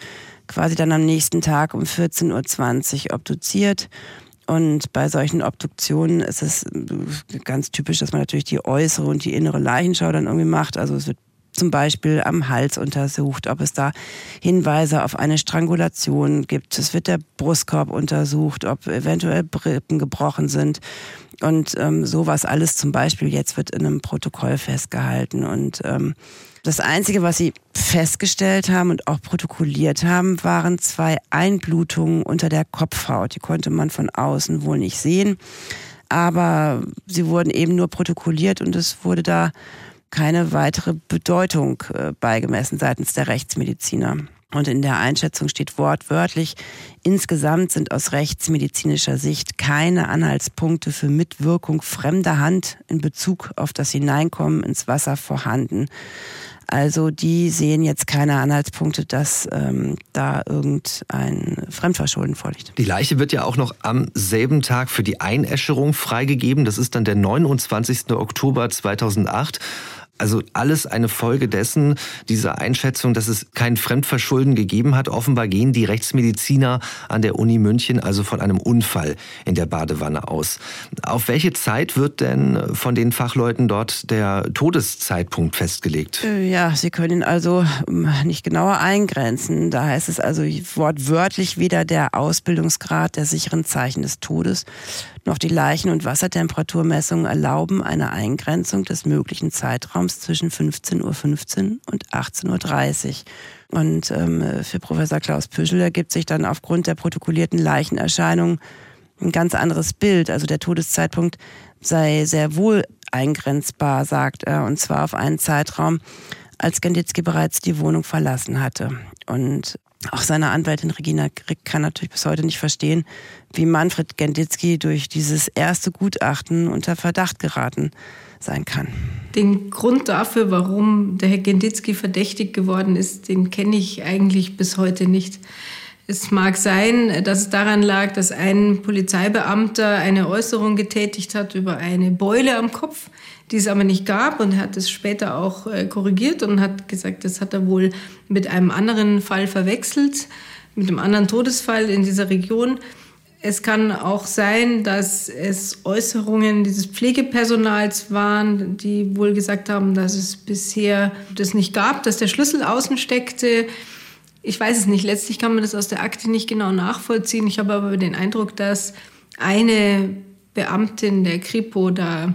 quasi dann am nächsten Tag um 14.20 Uhr obduziert. Und bei solchen Obduktionen ist es ganz typisch, dass man natürlich die äußere und die innere Leichenschau dann irgendwie macht. Also es wird zum Beispiel am Hals untersucht, ob es da Hinweise auf eine Strangulation gibt. Es wird der Brustkorb untersucht, ob eventuell Rippen gebrochen sind. Und ähm, sowas alles zum Beispiel jetzt wird in einem Protokoll festgehalten. Und ähm, das Einzige, was sie festgestellt haben und auch protokolliert haben, waren zwei Einblutungen unter der Kopfhaut. Die konnte man von außen wohl nicht sehen. Aber sie wurden eben nur protokolliert und es wurde da keine weitere Bedeutung äh, beigemessen seitens der Rechtsmediziner. Und in der Einschätzung steht wortwörtlich, insgesamt sind aus rechtsmedizinischer Sicht keine Anhaltspunkte für Mitwirkung fremder Hand in Bezug auf das Hineinkommen ins Wasser vorhanden. Also die sehen jetzt keine Anhaltspunkte, dass ähm, da irgendein Fremdverschulden vorliegt. Die Leiche wird ja auch noch am selben Tag für die Einäscherung freigegeben. Das ist dann der 29. Oktober 2008. Also alles eine Folge dessen, dieser Einschätzung, dass es kein Fremdverschulden gegeben hat. Offenbar gehen die Rechtsmediziner an der Uni München also von einem Unfall in der Badewanne aus. Auf welche Zeit wird denn von den Fachleuten dort der Todeszeitpunkt festgelegt? Äh, ja, Sie können also ähm, nicht genauer eingrenzen. Da heißt es also wortwörtlich weder der Ausbildungsgrad der sicheren Zeichen des Todes noch die Leichen- und Wassertemperaturmessungen erlauben eine Eingrenzung des möglichen Zeitraums zwischen 15.15 Uhr .15 und 18.30 Uhr. Und ähm, für Professor Klaus Püschel ergibt sich dann aufgrund der protokollierten Leichenerscheinungen ein ganz anderes Bild. Also der Todeszeitpunkt sei sehr wohl eingrenzbar, sagt er, und zwar auf einen Zeitraum, als Genditzki bereits die Wohnung verlassen hatte. Und auch seine Anwältin Regina Grick kann natürlich bis heute nicht verstehen, wie Manfred Genditzki durch dieses erste Gutachten unter Verdacht geraten sein kann. Den Grund dafür, warum der Herr Genditzki verdächtig geworden ist, den kenne ich eigentlich bis heute nicht. Es mag sein, dass es daran lag, dass ein Polizeibeamter eine Äußerung getätigt hat über eine Beule am Kopf die es aber nicht gab. Und hat es später auch äh, korrigiert und hat gesagt, das hat er wohl mit einem anderen Fall verwechselt, mit einem anderen Todesfall in dieser Region. Es kann auch sein, dass es Äußerungen dieses Pflegepersonals waren, die wohl gesagt haben, dass es bisher das nicht gab, dass der Schlüssel außen steckte. Ich weiß es nicht. Letztlich kann man das aus der Akte nicht genau nachvollziehen. Ich habe aber den Eindruck, dass eine Beamtin der Kripo da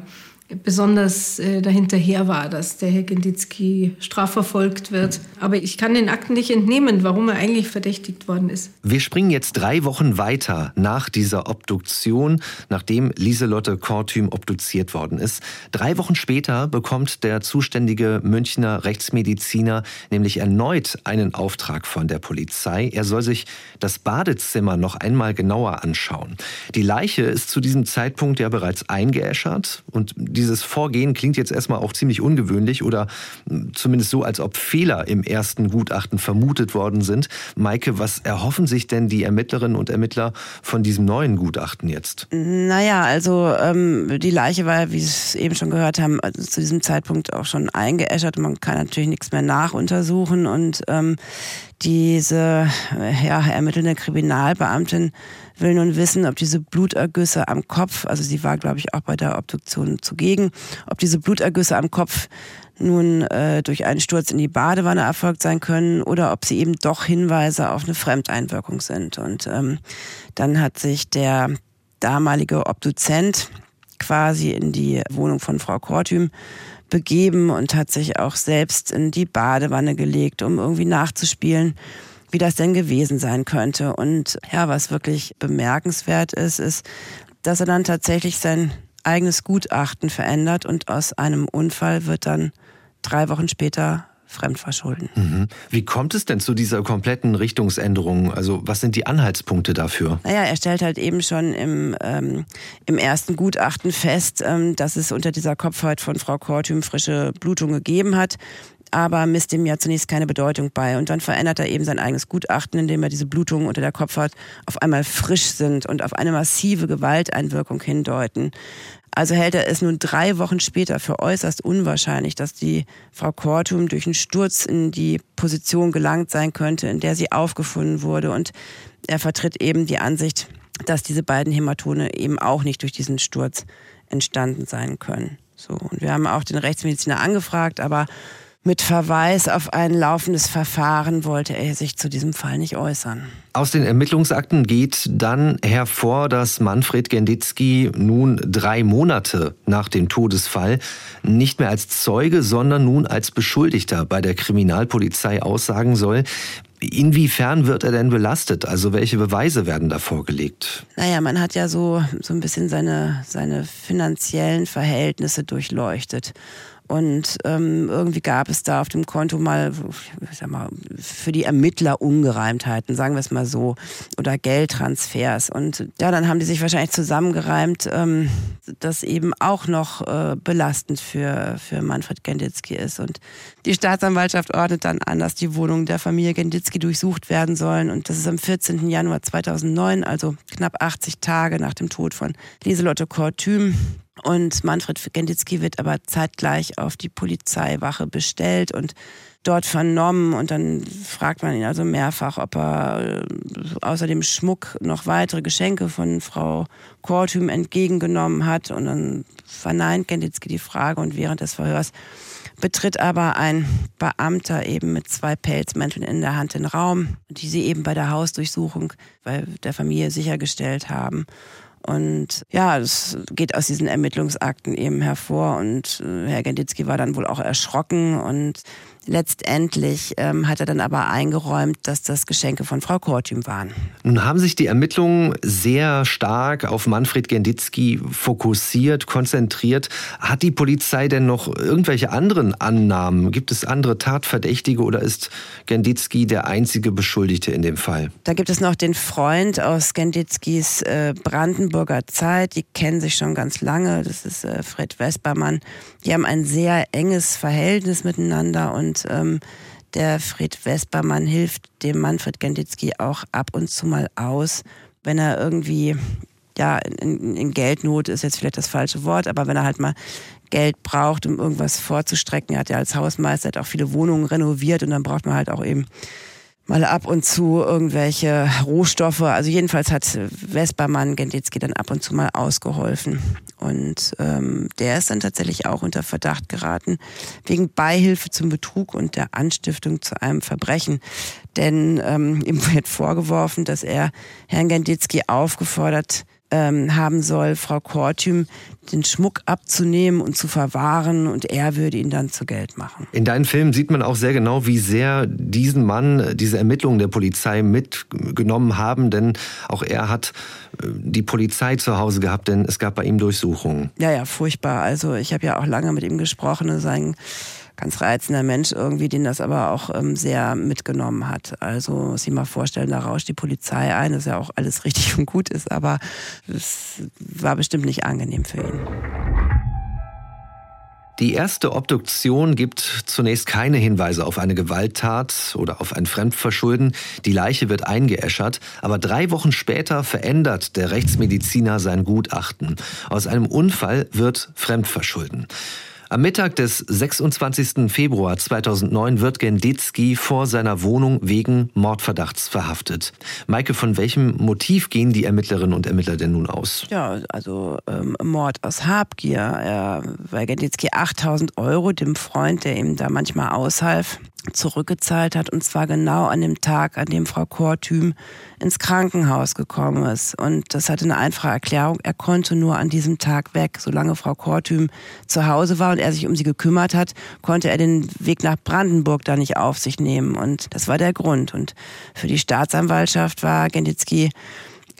besonders äh, dahinterher war, dass der Herr Genditzki strafverfolgt wird. Aber ich kann den Akten nicht entnehmen, warum er eigentlich verdächtigt worden ist. Wir springen jetzt drei Wochen weiter nach dieser Obduktion, nachdem Lieselotte Kortüm obduziert worden ist. Drei Wochen später bekommt der zuständige Münchner Rechtsmediziner nämlich erneut einen Auftrag von der Polizei. Er soll sich das Badezimmer noch einmal genauer anschauen. Die Leiche ist zu diesem Zeitpunkt ja bereits eingeäschert und dieses Vorgehen klingt jetzt erstmal auch ziemlich ungewöhnlich oder zumindest so, als ob Fehler im ersten Gutachten vermutet worden sind. Maike, was erhoffen sich denn die Ermittlerinnen und Ermittler von diesem neuen Gutachten jetzt? Naja, also ähm, die Leiche war, wie Sie eben schon gehört haben, also zu diesem Zeitpunkt auch schon eingeäschert. Man kann natürlich nichts mehr nachuntersuchen und ähm, diese ja, ermittelnde Kriminalbeamtin will nun wissen, ob diese Blutergüsse am Kopf, also sie war, glaube ich, auch bei der Obduktion zugegen, ob diese Blutergüsse am Kopf nun äh, durch einen Sturz in die Badewanne erfolgt sein können oder ob sie eben doch Hinweise auf eine Fremdeinwirkung sind. Und ähm, dann hat sich der damalige Obduzent quasi in die Wohnung von Frau Kortüm begeben und hat sich auch selbst in die Badewanne gelegt, um irgendwie nachzuspielen, wie das denn gewesen sein könnte. Und ja, was wirklich bemerkenswert ist, ist, dass er dann tatsächlich sein eigenes Gutachten verändert und aus einem Unfall wird dann drei Wochen später Fremdverschulden. Mhm. Wie kommt es denn zu dieser kompletten Richtungsänderung? Also was sind die Anhaltspunkte dafür? Naja, er stellt halt eben schon im, ähm, im ersten Gutachten fest, ähm, dass es unter dieser Kopfhaut von Frau Kortüm frische Blutung gegeben hat aber misst dem ja zunächst keine Bedeutung bei. Und dann verändert er eben sein eigenes Gutachten, indem er diese Blutungen unter der Kopfhaut auf einmal frisch sind und auf eine massive Gewalteinwirkung hindeuten. Also hält er es nun drei Wochen später für äußerst unwahrscheinlich, dass die Frau Kortum durch einen Sturz in die Position gelangt sein könnte, in der sie aufgefunden wurde. Und er vertritt eben die Ansicht, dass diese beiden Hämatone eben auch nicht durch diesen Sturz entstanden sein können. So. Und wir haben auch den Rechtsmediziner angefragt, aber mit Verweis auf ein laufendes Verfahren wollte er sich zu diesem Fall nicht äußern. Aus den Ermittlungsakten geht dann hervor, dass Manfred Genditzki nun drei Monate nach dem Todesfall nicht mehr als Zeuge, sondern nun als Beschuldigter bei der Kriminalpolizei aussagen soll. Inwiefern wird er denn belastet? Also welche Beweise werden da vorgelegt? Naja, man hat ja so, so ein bisschen seine, seine finanziellen Verhältnisse durchleuchtet. Und ähm, irgendwie gab es da auf dem Konto mal, ich sag mal, für die Ermittler Ungereimtheiten, sagen wir es mal so, oder Geldtransfers. Und ja, dann haben die sich wahrscheinlich zusammengereimt, ähm, dass eben auch noch äh, belastend für, für Manfred Genditzki ist. Und die Staatsanwaltschaft ordnet dann an, dass die Wohnungen der Familie Genditzki durchsucht werden sollen. Und das ist am 14. Januar 2009, also knapp 80 Tage nach dem Tod von Lieselotte Kortüm. Und Manfred Genditzki wird aber zeitgleich auf die Polizeiwache bestellt und dort vernommen. Und dann fragt man ihn also mehrfach, ob er äh, außer dem Schmuck noch weitere Geschenke von Frau Kortüm entgegengenommen hat. Und dann verneint Genditzki die Frage und während des Verhörs betritt aber ein Beamter eben mit zwei Pelzmänteln in der Hand den Raum, die sie eben bei der Hausdurchsuchung bei der Familie sichergestellt haben. Und ja, das geht aus diesen Ermittlungsakten eben hervor. Und äh, Herr Genditzki war dann wohl auch erschrocken und Letztendlich ähm, hat er dann aber eingeräumt, dass das Geschenke von Frau Kortüm waren. Nun haben sich die Ermittlungen sehr stark auf Manfred Genditzki fokussiert, konzentriert. Hat die Polizei denn noch irgendwelche anderen Annahmen? Gibt es andere Tatverdächtige oder ist Genditzki der einzige Beschuldigte in dem Fall? Da gibt es noch den Freund aus Genditzkis äh, Brandenburger Zeit. Die kennen sich schon ganz lange. Das ist äh, Fred Vespermann. Die haben ein sehr enges Verhältnis miteinander und und ähm, der Fred Vespermann hilft dem Manfred Genditzki auch ab und zu mal aus, wenn er irgendwie, ja, in, in Geldnot ist jetzt vielleicht das falsche Wort, aber wenn er halt mal Geld braucht, um irgendwas vorzustrecken. Er hat ja als Hausmeister hat auch viele Wohnungen renoviert und dann braucht man halt auch eben mal ab und zu irgendwelche Rohstoffe. Also jedenfalls hat Vespermann Genditzki dann ab und zu mal ausgeholfen. Und ähm, der ist dann tatsächlich auch unter Verdacht geraten wegen Beihilfe zum Betrug und der Anstiftung zu einem Verbrechen. Denn ähm, ihm wird vorgeworfen, dass er Herrn Genditzki aufgefordert ähm, haben soll, Frau Kortüm den Schmuck abzunehmen und zu verwahren und er würde ihn dann zu Geld machen. In deinen Filmen sieht man auch sehr genau, wie sehr diesen Mann diese Ermittlungen der Polizei mitgenommen haben, denn auch er hat äh, die Polizei zu Hause gehabt, denn es gab bei ihm Durchsuchungen. Ja, ja, furchtbar. Also ich habe ja auch lange mit ihm gesprochen. Sein ganz reizender Mensch irgendwie, den das aber auch ähm, sehr mitgenommen hat. Also muss ich mal vorstellen, da rauscht die Polizei ein, dass ja auch alles richtig [laughs] und gut ist, aber es war bestimmt nicht angenehm für ihn. Die erste Obduktion gibt zunächst keine Hinweise auf eine Gewalttat oder auf ein Fremdverschulden. Die Leiche wird eingeäschert, aber drei Wochen später verändert der Rechtsmediziner sein Gutachten. Aus einem Unfall wird Fremdverschulden. Am Mittag des 26. Februar 2009 wird Genditzki vor seiner Wohnung wegen Mordverdachts verhaftet. Maike, von welchem Motiv gehen die Ermittlerinnen und Ermittler denn nun aus? Ja, also ähm, Mord aus Habgier, er, weil Genditzki 8000 Euro dem Freund, der ihm da manchmal aushalf, zurückgezahlt hat und zwar genau an dem Tag, an dem Frau Kortüm ins Krankenhaus gekommen ist. Und das hatte eine einfache Erklärung. Er konnte nur an diesem Tag weg. Solange Frau Kortüm zu Hause war und er sich um sie gekümmert hat, konnte er den Weg nach Brandenburg da nicht auf sich nehmen. Und das war der Grund. Und für die Staatsanwaltschaft war Genditzki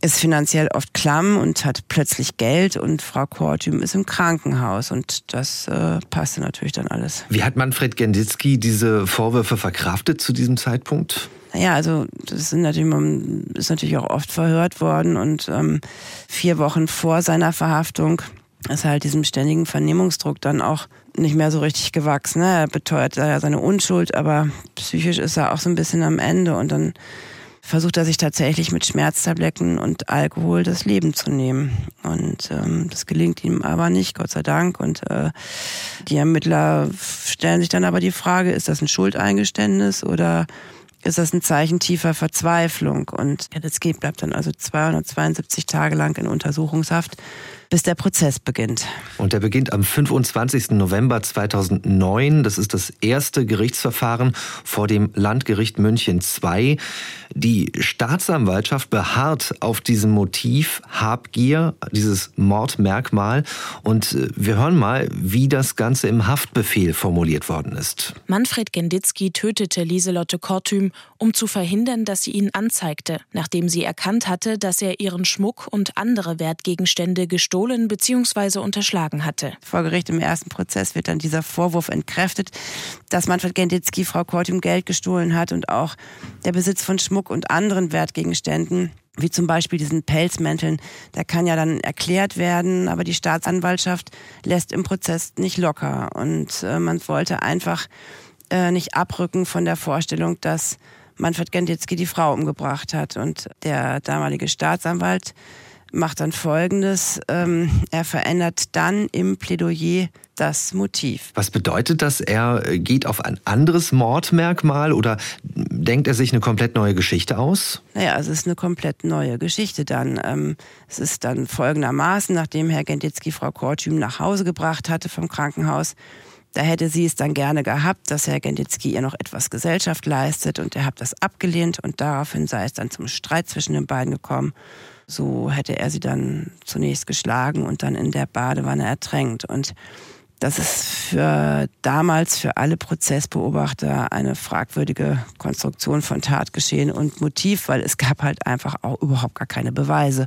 ist finanziell oft klamm und hat plötzlich Geld und Frau Kortüm ist im Krankenhaus und das äh, passte natürlich dann alles. Wie hat Manfred Genditzki diese Vorwürfe verkraftet zu diesem Zeitpunkt? Naja, also das sind natürlich, man ist natürlich auch oft verhört worden und ähm, vier Wochen vor seiner Verhaftung ist halt diesem ständigen Vernehmungsdruck dann auch nicht mehr so richtig gewachsen. Ne? Er beteuert ja seine Unschuld, aber psychisch ist er auch so ein bisschen am Ende und dann versucht er sich tatsächlich mit Schmerztabletten und Alkohol das Leben zu nehmen. Und ähm, das gelingt ihm aber nicht, Gott sei Dank. Und äh, die Ermittler stellen sich dann aber die Frage, ist das ein Schuldeingeständnis oder ist das ein Zeichen tiefer Verzweiflung? Und Kadetzky bleibt dann also 272 Tage lang in Untersuchungshaft bis der Prozess beginnt. Und der beginnt am 25. November 2009. Das ist das erste Gerichtsverfahren vor dem Landgericht München II. Die Staatsanwaltschaft beharrt auf diesem Motiv Habgier, dieses Mordmerkmal. Und äh, wir hören mal, wie das Ganze im Haftbefehl formuliert worden ist. Manfred Genditzki tötete Lieselotte Kortüm, um zu verhindern, dass sie ihn anzeigte, nachdem sie erkannt hatte, dass er ihren Schmuck und andere Wertgegenstände gestohlen gestohlen bzw. unterschlagen hatte. Vor Gericht im ersten Prozess wird dann dieser Vorwurf entkräftet, dass Manfred Genditzki Frau Kortum Geld gestohlen hat und auch der Besitz von Schmuck und anderen Wertgegenständen wie zum Beispiel diesen Pelzmänteln, der kann ja dann erklärt werden, aber die Staatsanwaltschaft lässt im Prozess nicht locker. Und äh, man wollte einfach äh, nicht abrücken von der Vorstellung, dass Manfred Genditzki die Frau umgebracht hat. Und der damalige Staatsanwalt macht dann Folgendes. Ähm, er verändert dann im Plädoyer das Motiv. Was bedeutet das? Er geht auf ein anderes Mordmerkmal oder denkt er sich eine komplett neue Geschichte aus? Naja, es ist eine komplett neue Geschichte dann. Ähm, es ist dann folgendermaßen, nachdem Herr Genditzki Frau Kortüm nach Hause gebracht hatte vom Krankenhaus, da hätte sie es dann gerne gehabt, dass Herr Genditzki ihr noch etwas Gesellschaft leistet und er hat das abgelehnt und daraufhin sei es dann zum Streit zwischen den beiden gekommen. So hätte er sie dann zunächst geschlagen und dann in der Badewanne ertränkt. Und das ist für damals für alle Prozessbeobachter eine fragwürdige Konstruktion von Tatgeschehen und Motiv, weil es gab halt einfach auch überhaupt gar keine Beweise.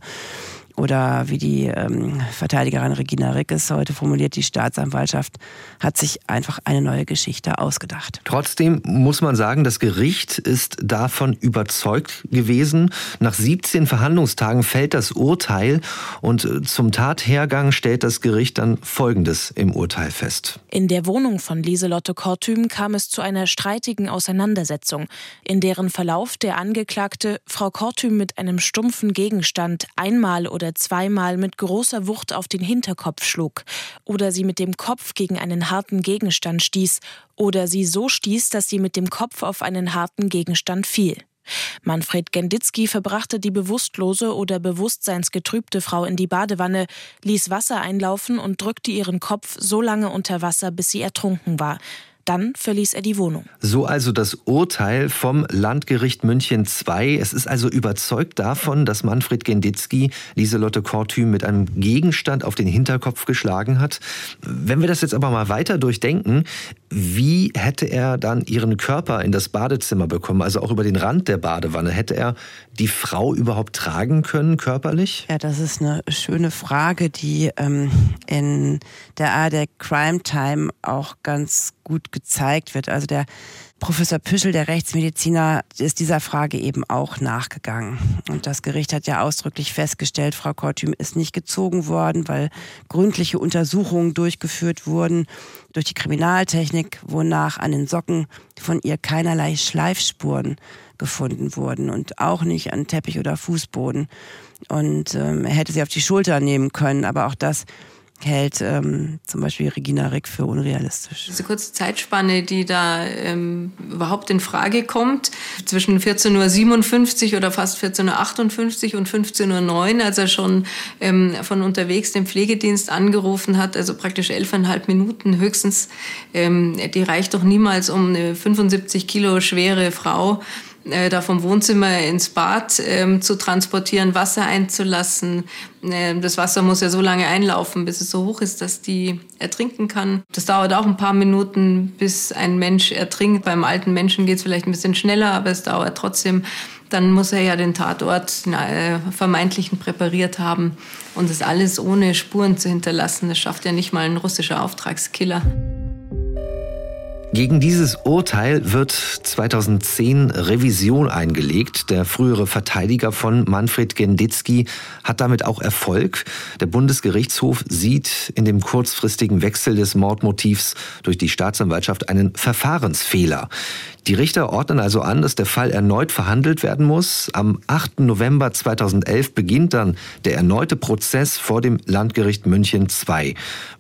Oder wie die ähm, Verteidigerin Regina Rickes heute formuliert, die Staatsanwaltschaft hat sich einfach eine neue Geschichte ausgedacht. Trotzdem muss man sagen, das Gericht ist davon überzeugt gewesen. Nach 17 Verhandlungstagen fällt das Urteil und äh, zum Tathergang stellt das Gericht dann Folgendes im Urteil fest. In der Wohnung von Lieselotte Kortüm kam es zu einer streitigen Auseinandersetzung, in deren Verlauf der Angeklagte Frau Kortüm mit einem stumpfen Gegenstand einmal oder zweimal mit großer Wucht auf den Hinterkopf schlug oder sie mit dem Kopf gegen einen harten Gegenstand stieß oder sie so stieß, dass sie mit dem Kopf auf einen harten Gegenstand fiel. Manfred Genditzki verbrachte die bewusstlose oder bewusstseinsgetrübte Frau in die Badewanne, ließ Wasser einlaufen und drückte ihren Kopf so lange unter Wasser, bis sie ertrunken war. Dann verließ er die Wohnung. So also das Urteil vom Landgericht München II. Es ist also überzeugt davon, dass Manfred Genditzki Lieselotte Kortüm mit einem Gegenstand auf den Hinterkopf geschlagen hat. Wenn wir das jetzt aber mal weiter durchdenken, wie hätte er dann ihren Körper in das Badezimmer bekommen, also auch über den Rand der Badewanne? Hätte er die Frau überhaupt tragen können, körperlich? Ja, das ist eine schöne Frage, die ähm, in der ARD Crime Time auch ganz gut gezeigt wird. Also der Professor Püschel, der Rechtsmediziner, ist dieser Frage eben auch nachgegangen. Und das Gericht hat ja ausdrücklich festgestellt, Frau Kortüm ist nicht gezogen worden, weil gründliche Untersuchungen durchgeführt wurden durch die Kriminaltechnik, wonach an den Socken von ihr keinerlei Schleifspuren gefunden wurden und auch nicht an Teppich oder Fußboden. Und ähm, er hätte sie auf die Schulter nehmen können, aber auch das hält ähm, zum Beispiel Regina Rick für unrealistisch. Diese kurze Zeitspanne, die da ähm, überhaupt in Frage kommt, zwischen 14.57 Uhr oder fast 14.58 Uhr und 15.09 Uhr, als er schon ähm, von unterwegs den Pflegedienst angerufen hat, also praktisch elfeinhalb Minuten höchstens, ähm, die reicht doch niemals, um eine 75 Kilo schwere Frau äh, da vom Wohnzimmer ins Bad ähm, zu transportieren, Wasser einzulassen. Äh, das Wasser muss ja so lange einlaufen, bis es so hoch ist, dass die ertrinken kann. Das dauert auch ein paar Minuten, bis ein Mensch ertrinkt. Beim alten Menschen geht es vielleicht ein bisschen schneller, aber es dauert trotzdem. Dann muss er ja den Tatort den äh, vermeintlichen präpariert haben und das alles ohne Spuren zu hinterlassen. Das schafft ja nicht mal ein russischer Auftragskiller. Gegen dieses Urteil wird 2010 Revision eingelegt. Der frühere Verteidiger von Manfred Genditzki hat damit auch Erfolg. Der Bundesgerichtshof sieht in dem kurzfristigen Wechsel des Mordmotivs durch die Staatsanwaltschaft einen Verfahrensfehler. Die Richter ordnen also an, dass der Fall erneut verhandelt werden muss. Am 8. November 2011 beginnt dann der erneute Prozess vor dem Landgericht München II.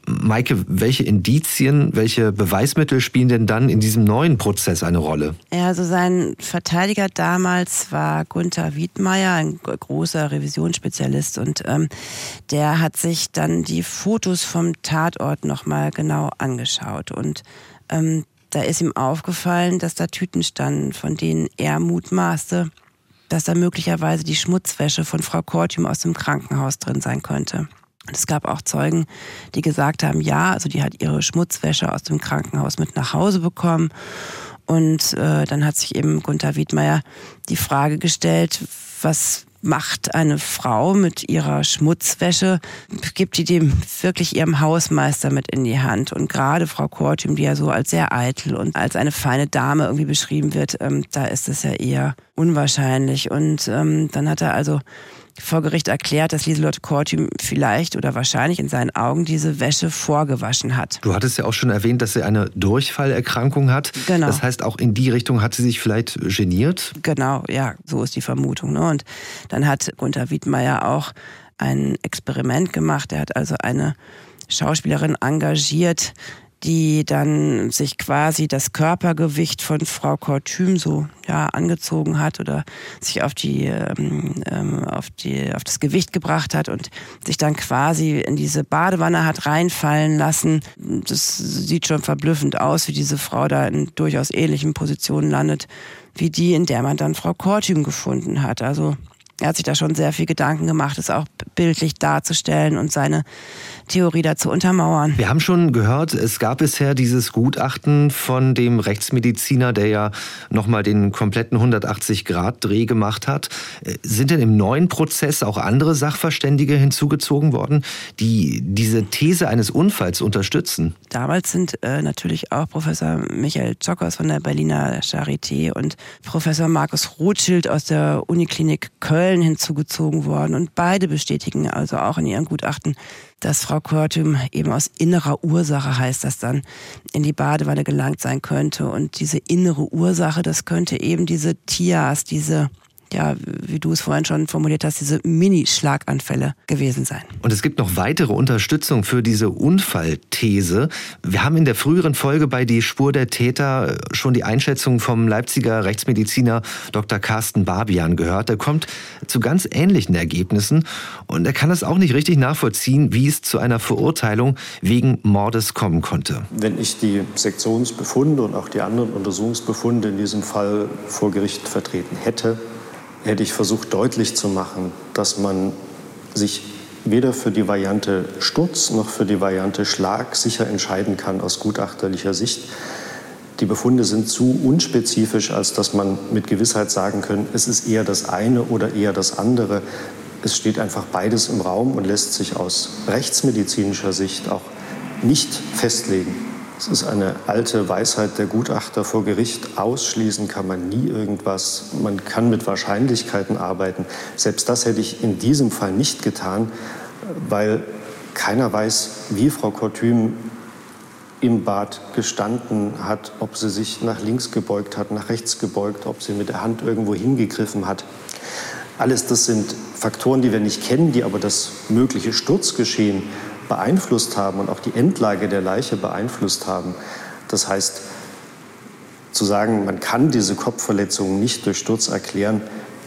Maike, welche Indizien, welche Beweismittel spielen denn dann in diesem neuen Prozess eine Rolle? Ja, also sein Verteidiger damals war Gunther Wiedmeier, ein großer Revisionsspezialist und ähm, der hat sich dann die Fotos vom Tatort nochmal genau angeschaut und ähm, da ist ihm aufgefallen, dass da Tüten standen, von denen er mutmaßte, dass da möglicherweise die Schmutzwäsche von Frau Kortium aus dem Krankenhaus drin sein könnte. Und es gab auch Zeugen, die gesagt haben, ja, also die hat ihre Schmutzwäsche aus dem Krankenhaus mit nach Hause bekommen. Und äh, dann hat sich eben Gunther Wiedmeier die Frage gestellt, was macht eine Frau mit ihrer Schmutzwäsche, gibt die dem wirklich ihrem Hausmeister mit in die Hand. Und gerade Frau Kortium, die ja so als sehr eitel und als eine feine Dame irgendwie beschrieben wird, ähm, da ist es ja eher unwahrscheinlich. Und ähm, dann hat er also vor Gericht erklärt, dass Lieselotte Kortim vielleicht oder wahrscheinlich in seinen Augen diese Wäsche vorgewaschen hat. Du hattest ja auch schon erwähnt, dass sie eine Durchfallerkrankung hat. Genau. Das heißt, auch in die Richtung hat sie sich vielleicht geniert? Genau, ja, so ist die Vermutung. Ne? Und dann hat Gunther Wiedmeier auch ein Experiment gemacht. Er hat also eine Schauspielerin engagiert, die dann sich quasi das Körpergewicht von Frau Kortüm so ja angezogen hat oder sich auf die ähm, ähm, auf die auf das Gewicht gebracht hat und sich dann quasi in diese Badewanne hat reinfallen lassen. Das sieht schon verblüffend aus, wie diese Frau da in durchaus ähnlichen Positionen landet wie die, in der man dann Frau Kortüm gefunden hat. Also er hat sich da schon sehr viel Gedanken gemacht, es auch bildlich darzustellen und seine Theorie dazu untermauern. Wir haben schon gehört, es gab bisher dieses Gutachten von dem Rechtsmediziner, der ja nochmal den kompletten 180-Grad-Dreh gemacht hat. Äh, sind denn im neuen Prozess auch andere Sachverständige hinzugezogen worden, die diese These eines Unfalls unterstützen? Damals sind äh, natürlich auch Professor Michael Zockers von der Berliner Charité und Professor Markus Rothschild aus der Uniklinik Köln hinzugezogen worden. Und beide bestätigen also auch in ihren Gutachten, dass Frau Körtüm eben aus innerer Ursache heißt das dann in die Badewanne gelangt sein könnte. Und diese innere Ursache, das könnte eben diese Tias, diese ja, wie du es vorhin schon formuliert hast, diese Mini-Schlaganfälle gewesen sein. Und es gibt noch weitere Unterstützung für diese Unfallthese. Wir haben in der früheren Folge bei Die Spur der Täter schon die Einschätzung vom Leipziger Rechtsmediziner Dr. Carsten Barbian gehört. Er kommt zu ganz ähnlichen Ergebnissen und er kann es auch nicht richtig nachvollziehen, wie es zu einer Verurteilung wegen Mordes kommen konnte. Wenn ich die Sektionsbefunde und auch die anderen Untersuchungsbefunde in diesem Fall vor Gericht vertreten hätte, hätte ich versucht deutlich zu machen, dass man sich weder für die Variante Sturz noch für die Variante Schlag sicher entscheiden kann aus gutachterlicher Sicht. Die Befunde sind zu unspezifisch, als dass man mit Gewissheit sagen könnte, es ist eher das eine oder eher das andere. Es steht einfach beides im Raum und lässt sich aus rechtsmedizinischer Sicht auch nicht festlegen. Es ist eine alte Weisheit der Gutachter vor Gericht. Ausschließen kann man nie irgendwas. Man kann mit Wahrscheinlichkeiten arbeiten. Selbst das hätte ich in diesem Fall nicht getan, weil keiner weiß, wie Frau Kortüm im Bad gestanden hat, ob sie sich nach links gebeugt hat, nach rechts gebeugt, ob sie mit der Hand irgendwo hingegriffen hat. Alles das sind Faktoren, die wir nicht kennen, die aber das mögliche Sturzgeschehen beeinflusst haben und auch die Endlage der Leiche beeinflusst haben. Das heißt, zu sagen, man kann diese Kopfverletzungen nicht durch Sturz erklären,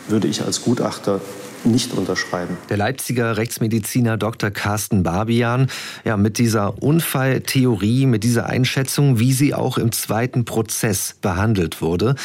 würde ich als Gutachter nicht unterschreiben. Der Leipziger Rechtsmediziner Dr. Carsten Barbian, ja, mit dieser Unfalltheorie, mit dieser Einschätzung, wie sie auch im zweiten Prozess behandelt wurde.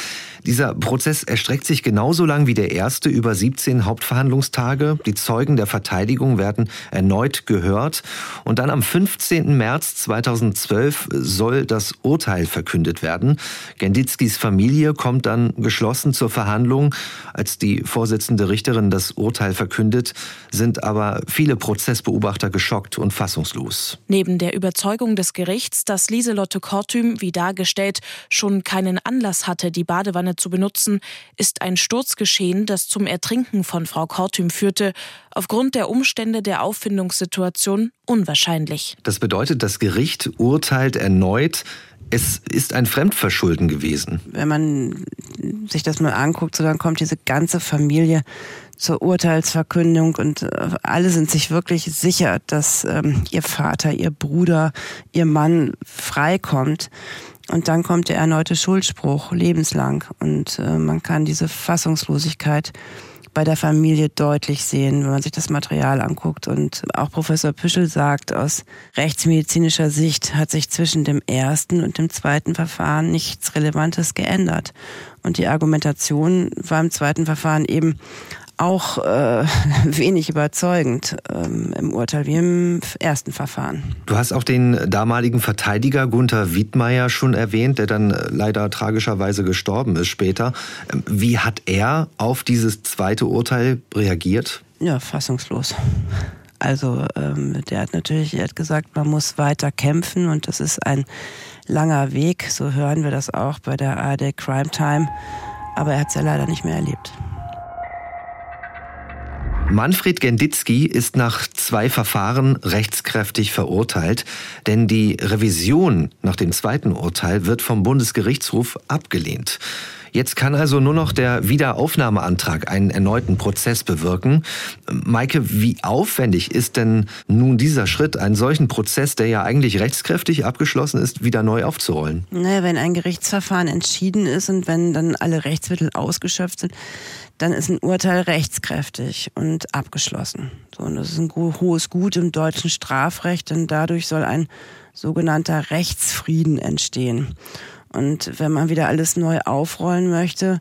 Dieser Prozess erstreckt sich genauso lang wie der erste über 17 Hauptverhandlungstage. Die Zeugen der Verteidigung werden erneut gehört. Und dann am 15. März 2012 soll das Urteil verkündet werden. Genditzkis Familie kommt dann geschlossen zur Verhandlung. Als die Vorsitzende Richterin das Urteil verkündet, sind aber viele Prozessbeobachter geschockt und fassungslos. Neben der Überzeugung des Gerichts, dass Lieselotte Kortüm, wie dargestellt, schon keinen Anlass hatte, die Badewanne zu benutzen, ist ein Sturz geschehen, das zum Ertrinken von Frau Kortüm führte, aufgrund der Umstände der Auffindungssituation unwahrscheinlich. Das bedeutet, das Gericht urteilt erneut, es ist ein Fremdverschulden gewesen. Wenn man sich das mal anguckt, so dann kommt diese ganze Familie zur Urteilsverkündung und äh, alle sind sich wirklich sicher, dass ähm, ihr Vater, ihr Bruder, ihr Mann freikommt. Und dann kommt der erneute Schuldspruch, lebenslang. Und äh, man kann diese Fassungslosigkeit bei der Familie deutlich sehen, wenn man sich das Material anguckt. Und auch Professor Püschel sagt, aus rechtsmedizinischer Sicht hat sich zwischen dem ersten und dem zweiten Verfahren nichts Relevantes geändert. Und die Argumentation war im zweiten Verfahren eben auch äh, [laughs] wenig überzeugend ähm, im Urteil wie im ersten Verfahren. Du hast auch den damaligen Verteidiger Gunther Wiedmeier schon erwähnt, der dann äh, leider tragischerweise gestorben ist später. Ähm, wie hat er auf dieses zweite Urteil reagiert? Ja, fassungslos. Also ähm, der hat natürlich, er hat gesagt, man muss weiter kämpfen und das ist ein langer Weg. So hören wir das auch bei der ARD Crime Time. Aber er hat es ja leider nicht mehr erlebt. Manfred Genditzki ist nach zwei Verfahren rechtskräftig verurteilt, denn die Revision nach dem zweiten Urteil wird vom Bundesgerichtshof abgelehnt. Jetzt kann also nur noch der Wiederaufnahmeantrag einen erneuten Prozess bewirken. Maike, wie aufwendig ist denn nun dieser Schritt, einen solchen Prozess, der ja eigentlich rechtskräftig abgeschlossen ist, wieder neu aufzurollen? Naja, wenn ein Gerichtsverfahren entschieden ist und wenn dann alle Rechtsmittel ausgeschöpft sind, dann ist ein Urteil rechtskräftig und abgeschlossen. So, und das ist ein hohes Gut im deutschen Strafrecht, denn dadurch soll ein sogenannter Rechtsfrieden entstehen. Und wenn man wieder alles neu aufrollen möchte,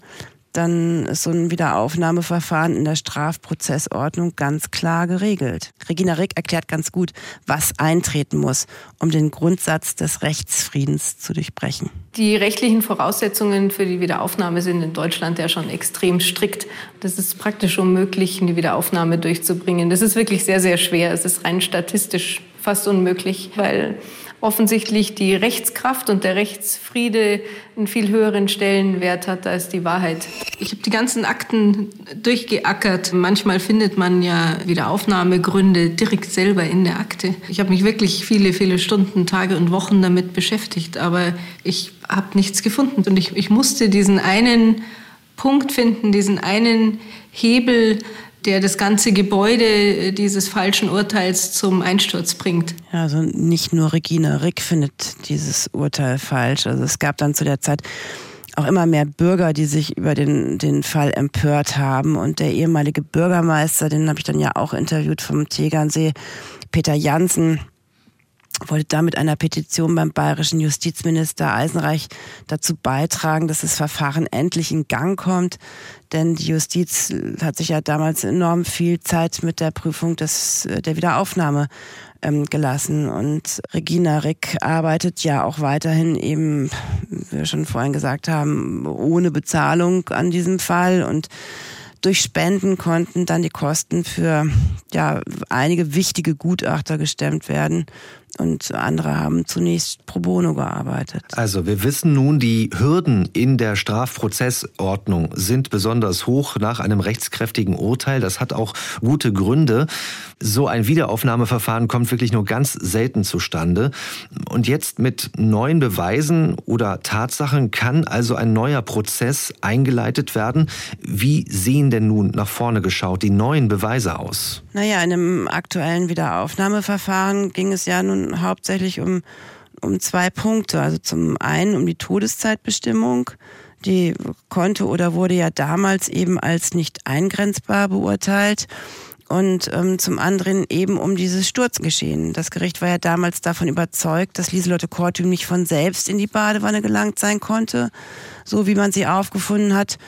dann ist so ein Wiederaufnahmeverfahren in der Strafprozessordnung ganz klar geregelt. Regina Rick erklärt ganz gut, was eintreten muss, um den Grundsatz des Rechtsfriedens zu durchbrechen. Die rechtlichen Voraussetzungen für die Wiederaufnahme sind in Deutschland ja schon extrem strikt. Das ist praktisch unmöglich, eine Wiederaufnahme durchzubringen. Das ist wirklich sehr, sehr schwer. Es ist rein statistisch fast unmöglich, weil offensichtlich die Rechtskraft und der Rechtsfriede einen viel höheren Stellenwert hat als die Wahrheit. Ich habe die ganzen Akten durchgeackert. Manchmal findet man ja Wiederaufnahmegründe direkt selber in der Akte. Ich habe mich wirklich viele, viele Stunden, Tage und Wochen damit beschäftigt, aber ich habe nichts gefunden. Und ich, ich musste diesen einen Punkt finden, diesen einen Hebel, der das ganze Gebäude äh, dieses falschen Urteils zum Einsturz bringt. Ja, also nicht nur Regina Rick findet dieses Urteil falsch. Also es gab dann zu der Zeit auch immer mehr Bürger, die sich über den, den Fall empört haben. Und der ehemalige Bürgermeister, den habe ich dann ja auch interviewt vom Tegernsee, Peter Jansen, wollte damit einer Petition beim bayerischen Justizminister Eisenreich dazu beitragen, dass das Verfahren endlich in Gang kommt. Denn die Justiz hat sich ja damals enorm viel Zeit mit der Prüfung des, der Wiederaufnahme ähm, gelassen. Und Regina Rick arbeitet ja auch weiterhin eben, wie wir schon vorhin gesagt haben, ohne Bezahlung an diesem Fall und durch Spenden konnten dann die Kosten für ja, einige wichtige Gutachter gestemmt werden und andere haben zunächst pro bono gearbeitet. Also wir wissen nun, die Hürden in der Strafprozessordnung sind besonders hoch nach einem rechtskräftigen Urteil. Das hat auch gute Gründe. So ein Wiederaufnahmeverfahren kommt wirklich nur ganz selten zustande. Und jetzt mit neuen Beweisen oder Tatsachen kann also ein neuer Prozess eingeleitet werden. Wie sehen denn nun nach vorne geschaut die neuen Beweise aus? Naja, in einem aktuellen Wiederaufnahmeverfahren ging es ja nun hauptsächlich um, um zwei Punkte. Also zum einen um die Todeszeitbestimmung. Die konnte oder wurde ja damals eben als nicht eingrenzbar beurteilt. Und ähm, zum anderen eben um dieses Sturzgeschehen. Das Gericht war ja damals davon überzeugt, dass Lieselotte Kortüm nicht von selbst in die Badewanne gelangt sein konnte, so wie man sie aufgefunden hat.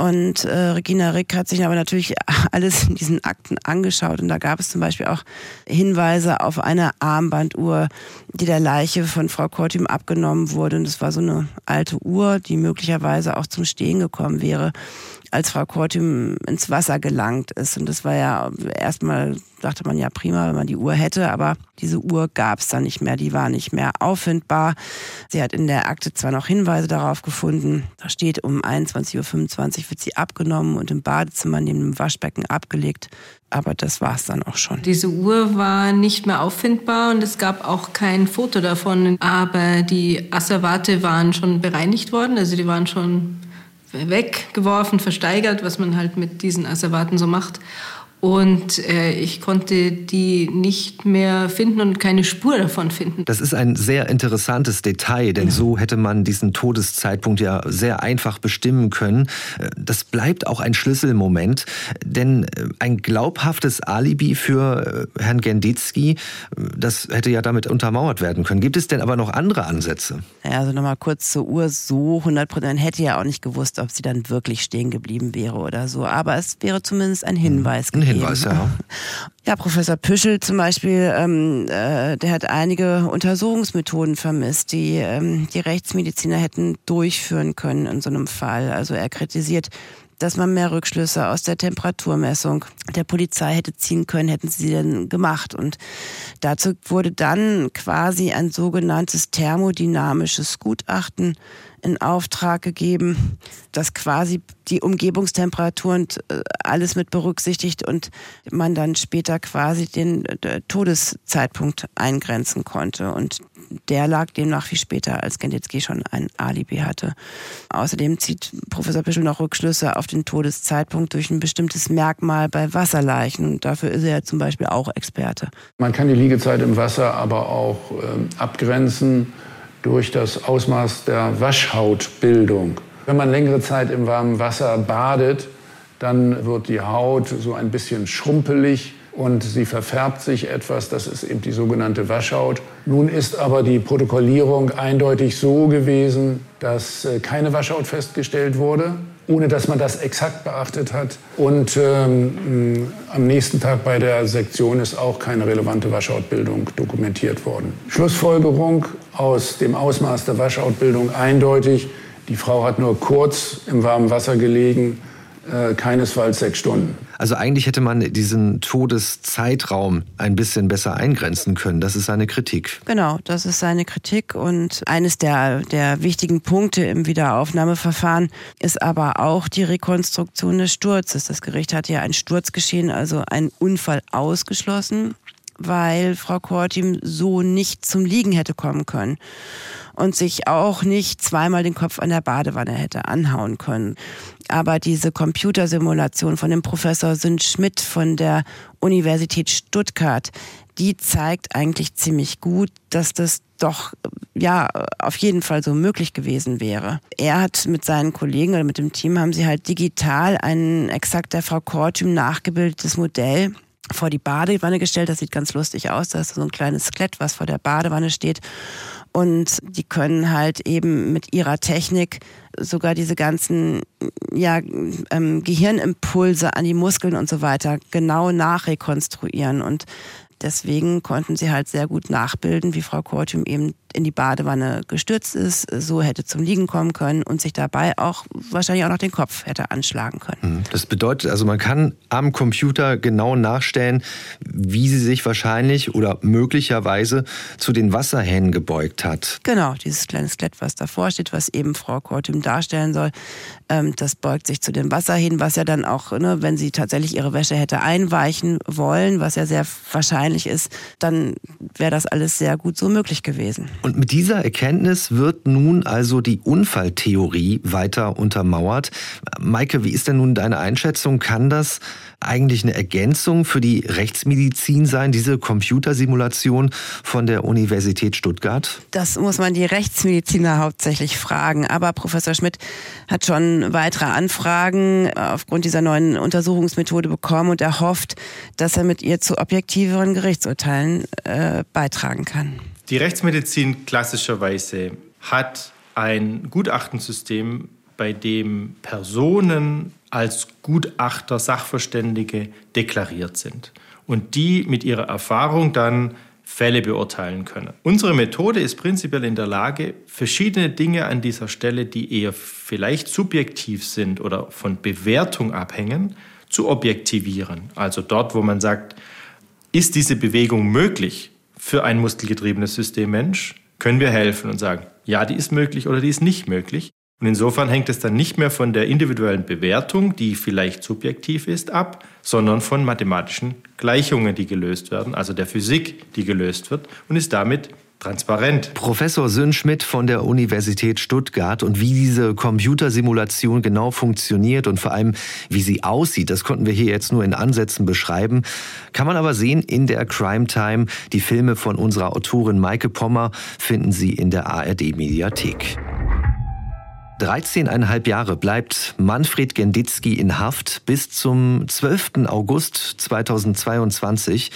Und äh, Regina Rick hat sich aber natürlich [laughs] alles in diesen Akten angeschaut. Und da gab es zum Beispiel auch Hinweise auf eine Armbanduhr, die der Leiche von Frau Kortim abgenommen wurde. Und es war so eine alte Uhr, die möglicherweise auch zum Stehen gekommen wäre als Frau Kortim ins Wasser gelangt ist. Und das war ja erstmal, dachte man ja prima, wenn man die Uhr hätte, aber diese Uhr gab es dann nicht mehr, die war nicht mehr auffindbar. Sie hat in der Akte zwar noch Hinweise darauf gefunden, da steht, um 21.25 Uhr wird sie abgenommen und im Badezimmer neben dem Waschbecken abgelegt. Aber das war es dann auch schon. Diese Uhr war nicht mehr auffindbar und es gab auch kein Foto davon. Aber die Asservate waren schon bereinigt worden, also die waren schon weggeworfen, versteigert, was man halt mit diesen Asservaten so macht. Und äh, ich konnte die nicht mehr finden und keine Spur davon finden. Das ist ein sehr interessantes Detail, denn ja. so hätte man diesen Todeszeitpunkt ja sehr einfach bestimmen können. Äh, das bleibt auch ein Schlüsselmoment, denn äh, ein glaubhaftes Alibi für äh, Herrn Genditzki, das hätte ja damit untermauert werden können. Gibt es denn aber noch andere Ansätze? Ja, also nochmal kurz zur Uhr. So 100 Prozent hätte ja auch nicht gewusst, ob sie dann wirklich stehen geblieben wäre oder so. Aber es wäre zumindest ein Hinweis gewesen. Hinweis, ja. Ja, Professor Püschel zum Beispiel, ähm, äh, der hat einige Untersuchungsmethoden vermisst, die ähm, die Rechtsmediziner hätten durchführen können in so einem Fall. Also er kritisiert dass man mehr Rückschlüsse aus der Temperaturmessung der Polizei hätte ziehen können, hätten sie denn gemacht. Und dazu wurde dann quasi ein sogenanntes thermodynamisches Gutachten in Auftrag gegeben, das quasi die Umgebungstemperatur und äh, alles mit berücksichtigt und man dann später quasi den äh, Todeszeitpunkt eingrenzen konnte. Und der lag demnach viel später, als Genditzki schon ein Alibi hatte. Außerdem zieht Professor Pischel noch Rückschlüsse auf den Todeszeitpunkt durch ein bestimmtes Merkmal bei Wasserleichen. Und dafür ist er ja zum Beispiel auch Experte. Man kann die Liegezeit im Wasser aber auch äh, abgrenzen durch das Ausmaß der Waschhautbildung. Wenn man längere Zeit im warmen Wasser badet, dann wird die Haut so ein bisschen schrumpelig und sie verfärbt sich etwas. Das ist eben die sogenannte Waschhaut. Nun ist aber die Protokollierung eindeutig so gewesen, dass äh, keine Waschhaut festgestellt wurde, ohne dass man das exakt beachtet hat. Und ähm, am nächsten Tag bei der Sektion ist auch keine relevante Waschhautbildung dokumentiert worden. Schlussfolgerung aus dem Ausmaß der Waschhautbildung eindeutig, die Frau hat nur kurz im warmen Wasser gelegen, äh, keinesfalls sechs Stunden. Also eigentlich hätte man diesen Todeszeitraum ein bisschen besser eingrenzen können. Das ist seine Kritik. Genau, das ist seine Kritik. Und eines der, der wichtigen Punkte im Wiederaufnahmeverfahren ist aber auch die Rekonstruktion des Sturzes. Das Gericht hat ja ein Sturzgeschehen, also einen Unfall ausgeschlossen weil Frau Kortim so nicht zum Liegen hätte kommen können und sich auch nicht zweimal den Kopf an der Badewanne hätte anhauen können. Aber diese Computersimulation von dem Professor Sünd Schmidt von der Universität Stuttgart, die zeigt eigentlich ziemlich gut, dass das doch ja auf jeden Fall so möglich gewesen wäre. Er hat mit seinen Kollegen oder mit dem Team haben sie halt digital ein exakt der Frau Kortüm nachgebildetes Modell vor die Badewanne gestellt. Das sieht ganz lustig aus. Da ist so ein kleines Skelett, was vor der Badewanne steht. Und die können halt eben mit ihrer Technik sogar diese ganzen ja, ähm, Gehirnimpulse an die Muskeln und so weiter genau nachrekonstruieren. Und deswegen konnten sie halt sehr gut nachbilden, wie Frau Kortum eben in die Badewanne gestürzt ist, so hätte zum Liegen kommen können und sich dabei auch wahrscheinlich auch noch den Kopf hätte anschlagen können. Hm. Das bedeutet also, man kann am Computer genau nachstellen, wie sie sich wahrscheinlich oder möglicherweise zu den Wasserhähnen gebeugt hat. Genau, dieses kleine Skelett, was davor steht, was eben Frau Kortum darstellen soll, das beugt sich zu den Wasserhähnen, was ja dann auch, ne, wenn sie tatsächlich ihre Wäsche hätte einweichen wollen, was ja sehr wahrscheinlich ist, dann wäre das alles sehr gut so möglich gewesen. Und mit dieser Erkenntnis wird nun also die Unfalltheorie weiter untermauert. Maike, wie ist denn nun deine Einschätzung? Kann das eigentlich eine Ergänzung für die Rechtsmedizin sein, diese Computersimulation von der Universität Stuttgart? Das muss man die Rechtsmediziner hauptsächlich fragen. Aber Professor Schmidt hat schon weitere Anfragen aufgrund dieser neuen Untersuchungsmethode bekommen und er hofft, dass er mit ihr zu objektiveren Gerichtsurteilen äh, beitragen kann. Die Rechtsmedizin klassischerweise hat ein Gutachtensystem, bei dem Personen als Gutachter, Sachverständige deklariert sind und die mit ihrer Erfahrung dann Fälle beurteilen können. Unsere Methode ist prinzipiell in der Lage, verschiedene Dinge an dieser Stelle, die eher vielleicht subjektiv sind oder von Bewertung abhängen, zu objektivieren. Also dort, wo man sagt, ist diese Bewegung möglich? für ein muskelgetriebenes System Mensch können wir helfen und sagen, ja, die ist möglich oder die ist nicht möglich. Und insofern hängt es dann nicht mehr von der individuellen Bewertung, die vielleicht subjektiv ist, ab, sondern von mathematischen Gleichungen, die gelöst werden, also der Physik, die gelöst wird und ist damit transparent. Professor Sönschmidt von der Universität Stuttgart und wie diese Computersimulation genau funktioniert und vor allem wie sie aussieht, das konnten wir hier jetzt nur in Ansätzen beschreiben, kann man aber sehen in der Crime Time. Die Filme von unserer Autorin Maike Pommer finden Sie in der ARD Mediathek. 13,5 Jahre bleibt Manfred Genditzki in Haft bis zum 12. August 2022.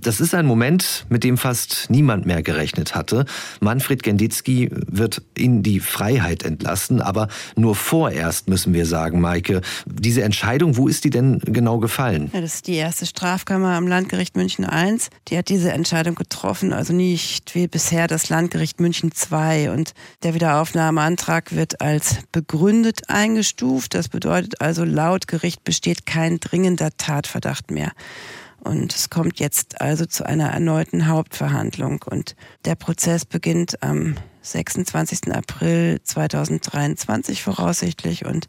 Das ist ein Moment, mit dem fast niemand mehr gerechnet hatte. Manfred Genditzki wird in die Freiheit entlassen, aber nur vorerst müssen wir sagen, Maike. Diese Entscheidung, wo ist die denn genau gefallen? Ja, das ist die erste Strafkammer am Landgericht München I. Die hat diese Entscheidung getroffen, also nicht wie bisher das Landgericht München II. Und der Wiederaufnahmeantrag wird als begründet eingestuft. Das bedeutet also, laut Gericht besteht kein dringender Tatverdacht mehr. Und es kommt jetzt also zu einer erneuten Hauptverhandlung. Und der Prozess beginnt am 26. April 2023 voraussichtlich. Und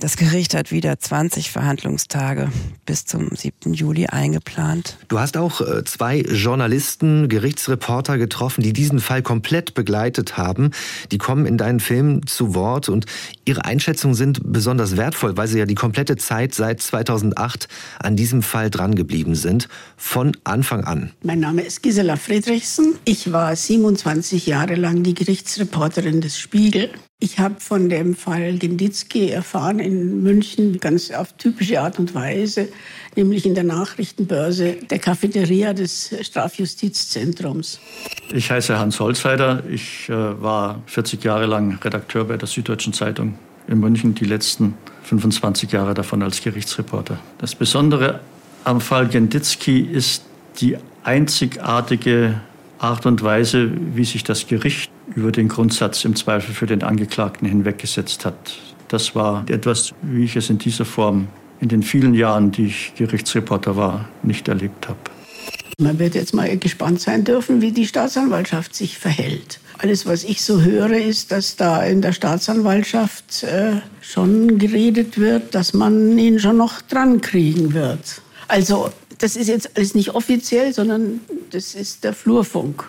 das Gericht hat wieder 20 Verhandlungstage bis zum 7. Juli eingeplant. Du hast auch äh, zwei Journalisten, Gerichtsreporter getroffen, die diesen Fall komplett begleitet haben. Die kommen in deinen Filmen zu Wort und ihre Einschätzungen sind besonders wertvoll, weil sie ja die komplette Zeit seit 2008 an diesem Fall drangeblieben sind, von Anfang an. Mein Name ist Gisela Friedrichsen. Ich war 27 Jahre lang die Gerichtsreporterin des Spiegel. Ich habe von dem Fall Genditzki erfahren in München, ganz auf typische Art und Weise, nämlich in der Nachrichtenbörse der Cafeteria des Strafjustizzentrums. Ich heiße Hans Holzheider. Ich äh, war 40 Jahre lang Redakteur bei der Süddeutschen Zeitung in München, die letzten 25 Jahre davon als Gerichtsreporter. Das Besondere am Fall Genditzki ist die einzigartige Art und Weise, wie sich das Gericht über den Grundsatz im Zweifel für den Angeklagten hinweggesetzt hat. Das war etwas, wie ich es in dieser Form in den vielen Jahren, die ich Gerichtsreporter war, nicht erlebt habe. Man wird jetzt mal gespannt sein dürfen, wie die Staatsanwaltschaft sich verhält. Alles, was ich so höre, ist, dass da in der Staatsanwaltschaft äh, schon geredet wird, dass man ihn schon noch dran kriegen wird. Also das ist jetzt alles nicht offiziell, sondern das ist der Flurfunk.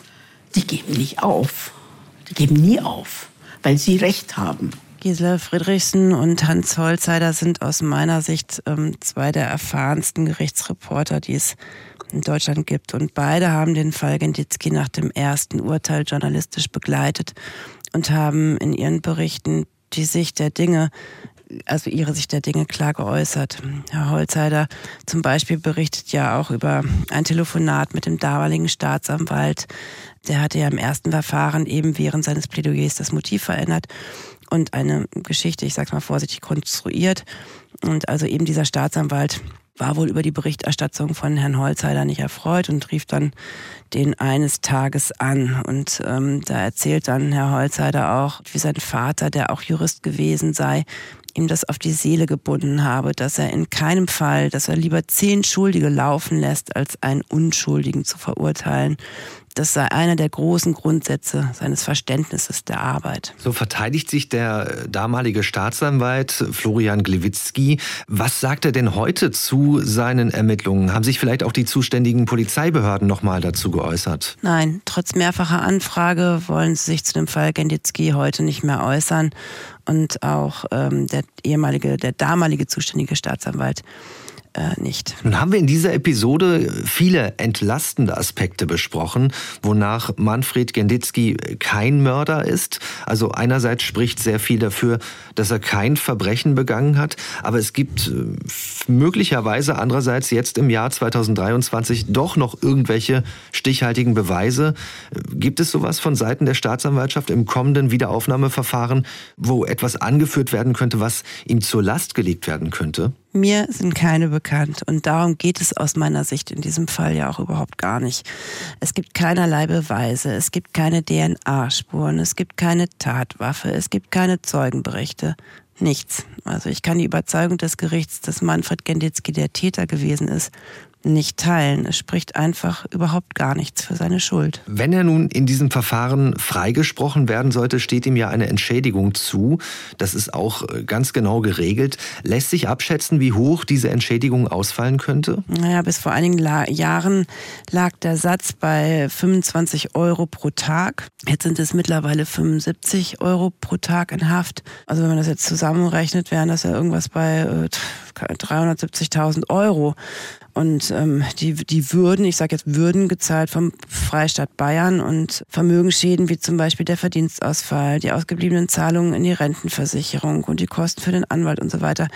Die geben nicht auf. Geben nie auf, weil sie Recht haben. Gisela Friedrichsen und Hans Holzheider sind aus meiner Sicht ähm, zwei der erfahrensten Gerichtsreporter, die es in Deutschland gibt. Und beide haben den Fall Genditzki nach dem ersten Urteil journalistisch begleitet und haben in ihren Berichten die Sicht der Dinge also ihre Sicht der Dinge klar geäußert. Herr Holzheider zum Beispiel berichtet ja auch über ein Telefonat mit dem damaligen Staatsanwalt. Der hatte ja im ersten Verfahren eben während seines Plädoyers das Motiv verändert und eine Geschichte, ich sag's mal vorsichtig, konstruiert. Und also eben dieser Staatsanwalt war wohl über die Berichterstattung von Herrn Holzheider nicht erfreut und rief dann den eines Tages an. Und ähm, da erzählt dann Herr Holzheider auch, wie sein Vater, der auch Jurist gewesen sei, ihm das auf die Seele gebunden habe, dass er in keinem Fall, dass er lieber zehn Schuldige laufen lässt, als einen Unschuldigen zu verurteilen das sei einer der großen Grundsätze seines Verständnisses der Arbeit. So verteidigt sich der damalige Staatsanwalt Florian Glewitzki. Was sagt er denn heute zu seinen Ermittlungen? Haben sich vielleicht auch die zuständigen Polizeibehörden noch mal dazu geäußert? Nein, trotz mehrfacher Anfrage wollen sie sich zu dem Fall Genditzki heute nicht mehr äußern. Und auch ähm, der ehemalige, der damalige zuständige Staatsanwalt äh, nicht. Nun haben wir in dieser Episode viele entlastende Aspekte besprochen, wonach Manfred Genditzki kein Mörder ist. Also einerseits spricht sehr viel dafür, dass er kein Verbrechen begangen hat, aber es gibt äh, möglicherweise andererseits jetzt im Jahr 2023 doch noch irgendwelche stichhaltigen Beweise. Gibt es sowas von Seiten der Staatsanwaltschaft im kommenden Wiederaufnahmeverfahren, wo etwas angeführt werden könnte, was ihm zur Last gelegt werden könnte? Mir sind keine bekannt und darum geht es aus meiner Sicht in diesem Fall ja auch überhaupt gar nicht. Es gibt keinerlei Beweise, es gibt keine DNA-Spuren, es gibt keine Tatwaffe, es gibt keine Zeugenberichte. Nichts. Also ich kann die Überzeugung des Gerichts, dass Manfred Genditzki der Täter gewesen ist, nicht teilen. Es spricht einfach überhaupt gar nichts für seine Schuld. Wenn er nun in diesem Verfahren freigesprochen werden sollte, steht ihm ja eine Entschädigung zu. Das ist auch äh, ganz genau geregelt. Lässt sich abschätzen, wie hoch diese Entschädigung ausfallen könnte? Naja, bis vor einigen Jahren lag der Satz bei 25 Euro pro Tag. Jetzt sind es mittlerweile 75 Euro pro Tag in Haft. Also wenn man das jetzt zusammenrechnet, wären das ja irgendwas bei 370.000 äh, Euro. Und ähm, die, die Würden, ich sage jetzt Würden gezahlt vom Freistaat Bayern und Vermögensschäden wie zum Beispiel der Verdienstausfall, die ausgebliebenen Zahlungen in die Rentenversicherung und die Kosten für den Anwalt und so weiter,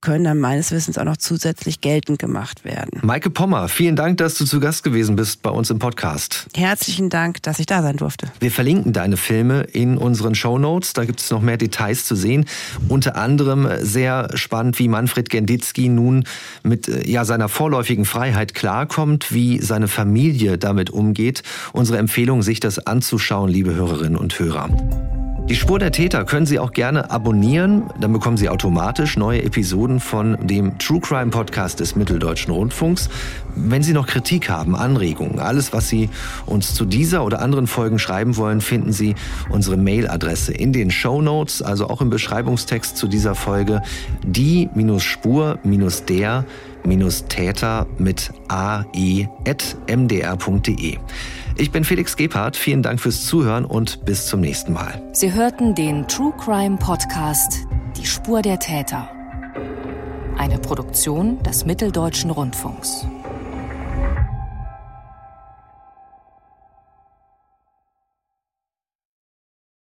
können dann meines Wissens auch noch zusätzlich geltend gemacht werden. Maike Pommer, vielen Dank, dass du zu Gast gewesen bist bei uns im Podcast. Herzlichen Dank, dass ich da sein durfte. Wir verlinken deine Filme in unseren Show Notes. Da gibt es noch mehr Details zu sehen. Unter anderem sehr spannend, wie Manfred Genditzki nun mit äh, ja, seiner Vorläufer vorläufigen Freiheit klarkommt, wie seine Familie damit umgeht. Unsere Empfehlung, sich das anzuschauen, liebe Hörerinnen und Hörer. Die Spur der Täter können Sie auch gerne abonnieren. Dann bekommen Sie automatisch neue Episoden von dem True Crime Podcast des Mitteldeutschen Rundfunks. Wenn Sie noch Kritik haben, Anregungen, alles, was Sie uns zu dieser oder anderen Folgen schreiben wollen, finden Sie unsere Mailadresse in den Show Notes, also auch im Beschreibungstext zu dieser Folge, die-spur-der Täter mit ae.mdr.de. Ich bin Felix Gebhardt, vielen Dank fürs Zuhören und bis zum nächsten Mal. Sie hörten den True Crime Podcast Die Spur der Täter. Eine Produktion des Mitteldeutschen Rundfunks.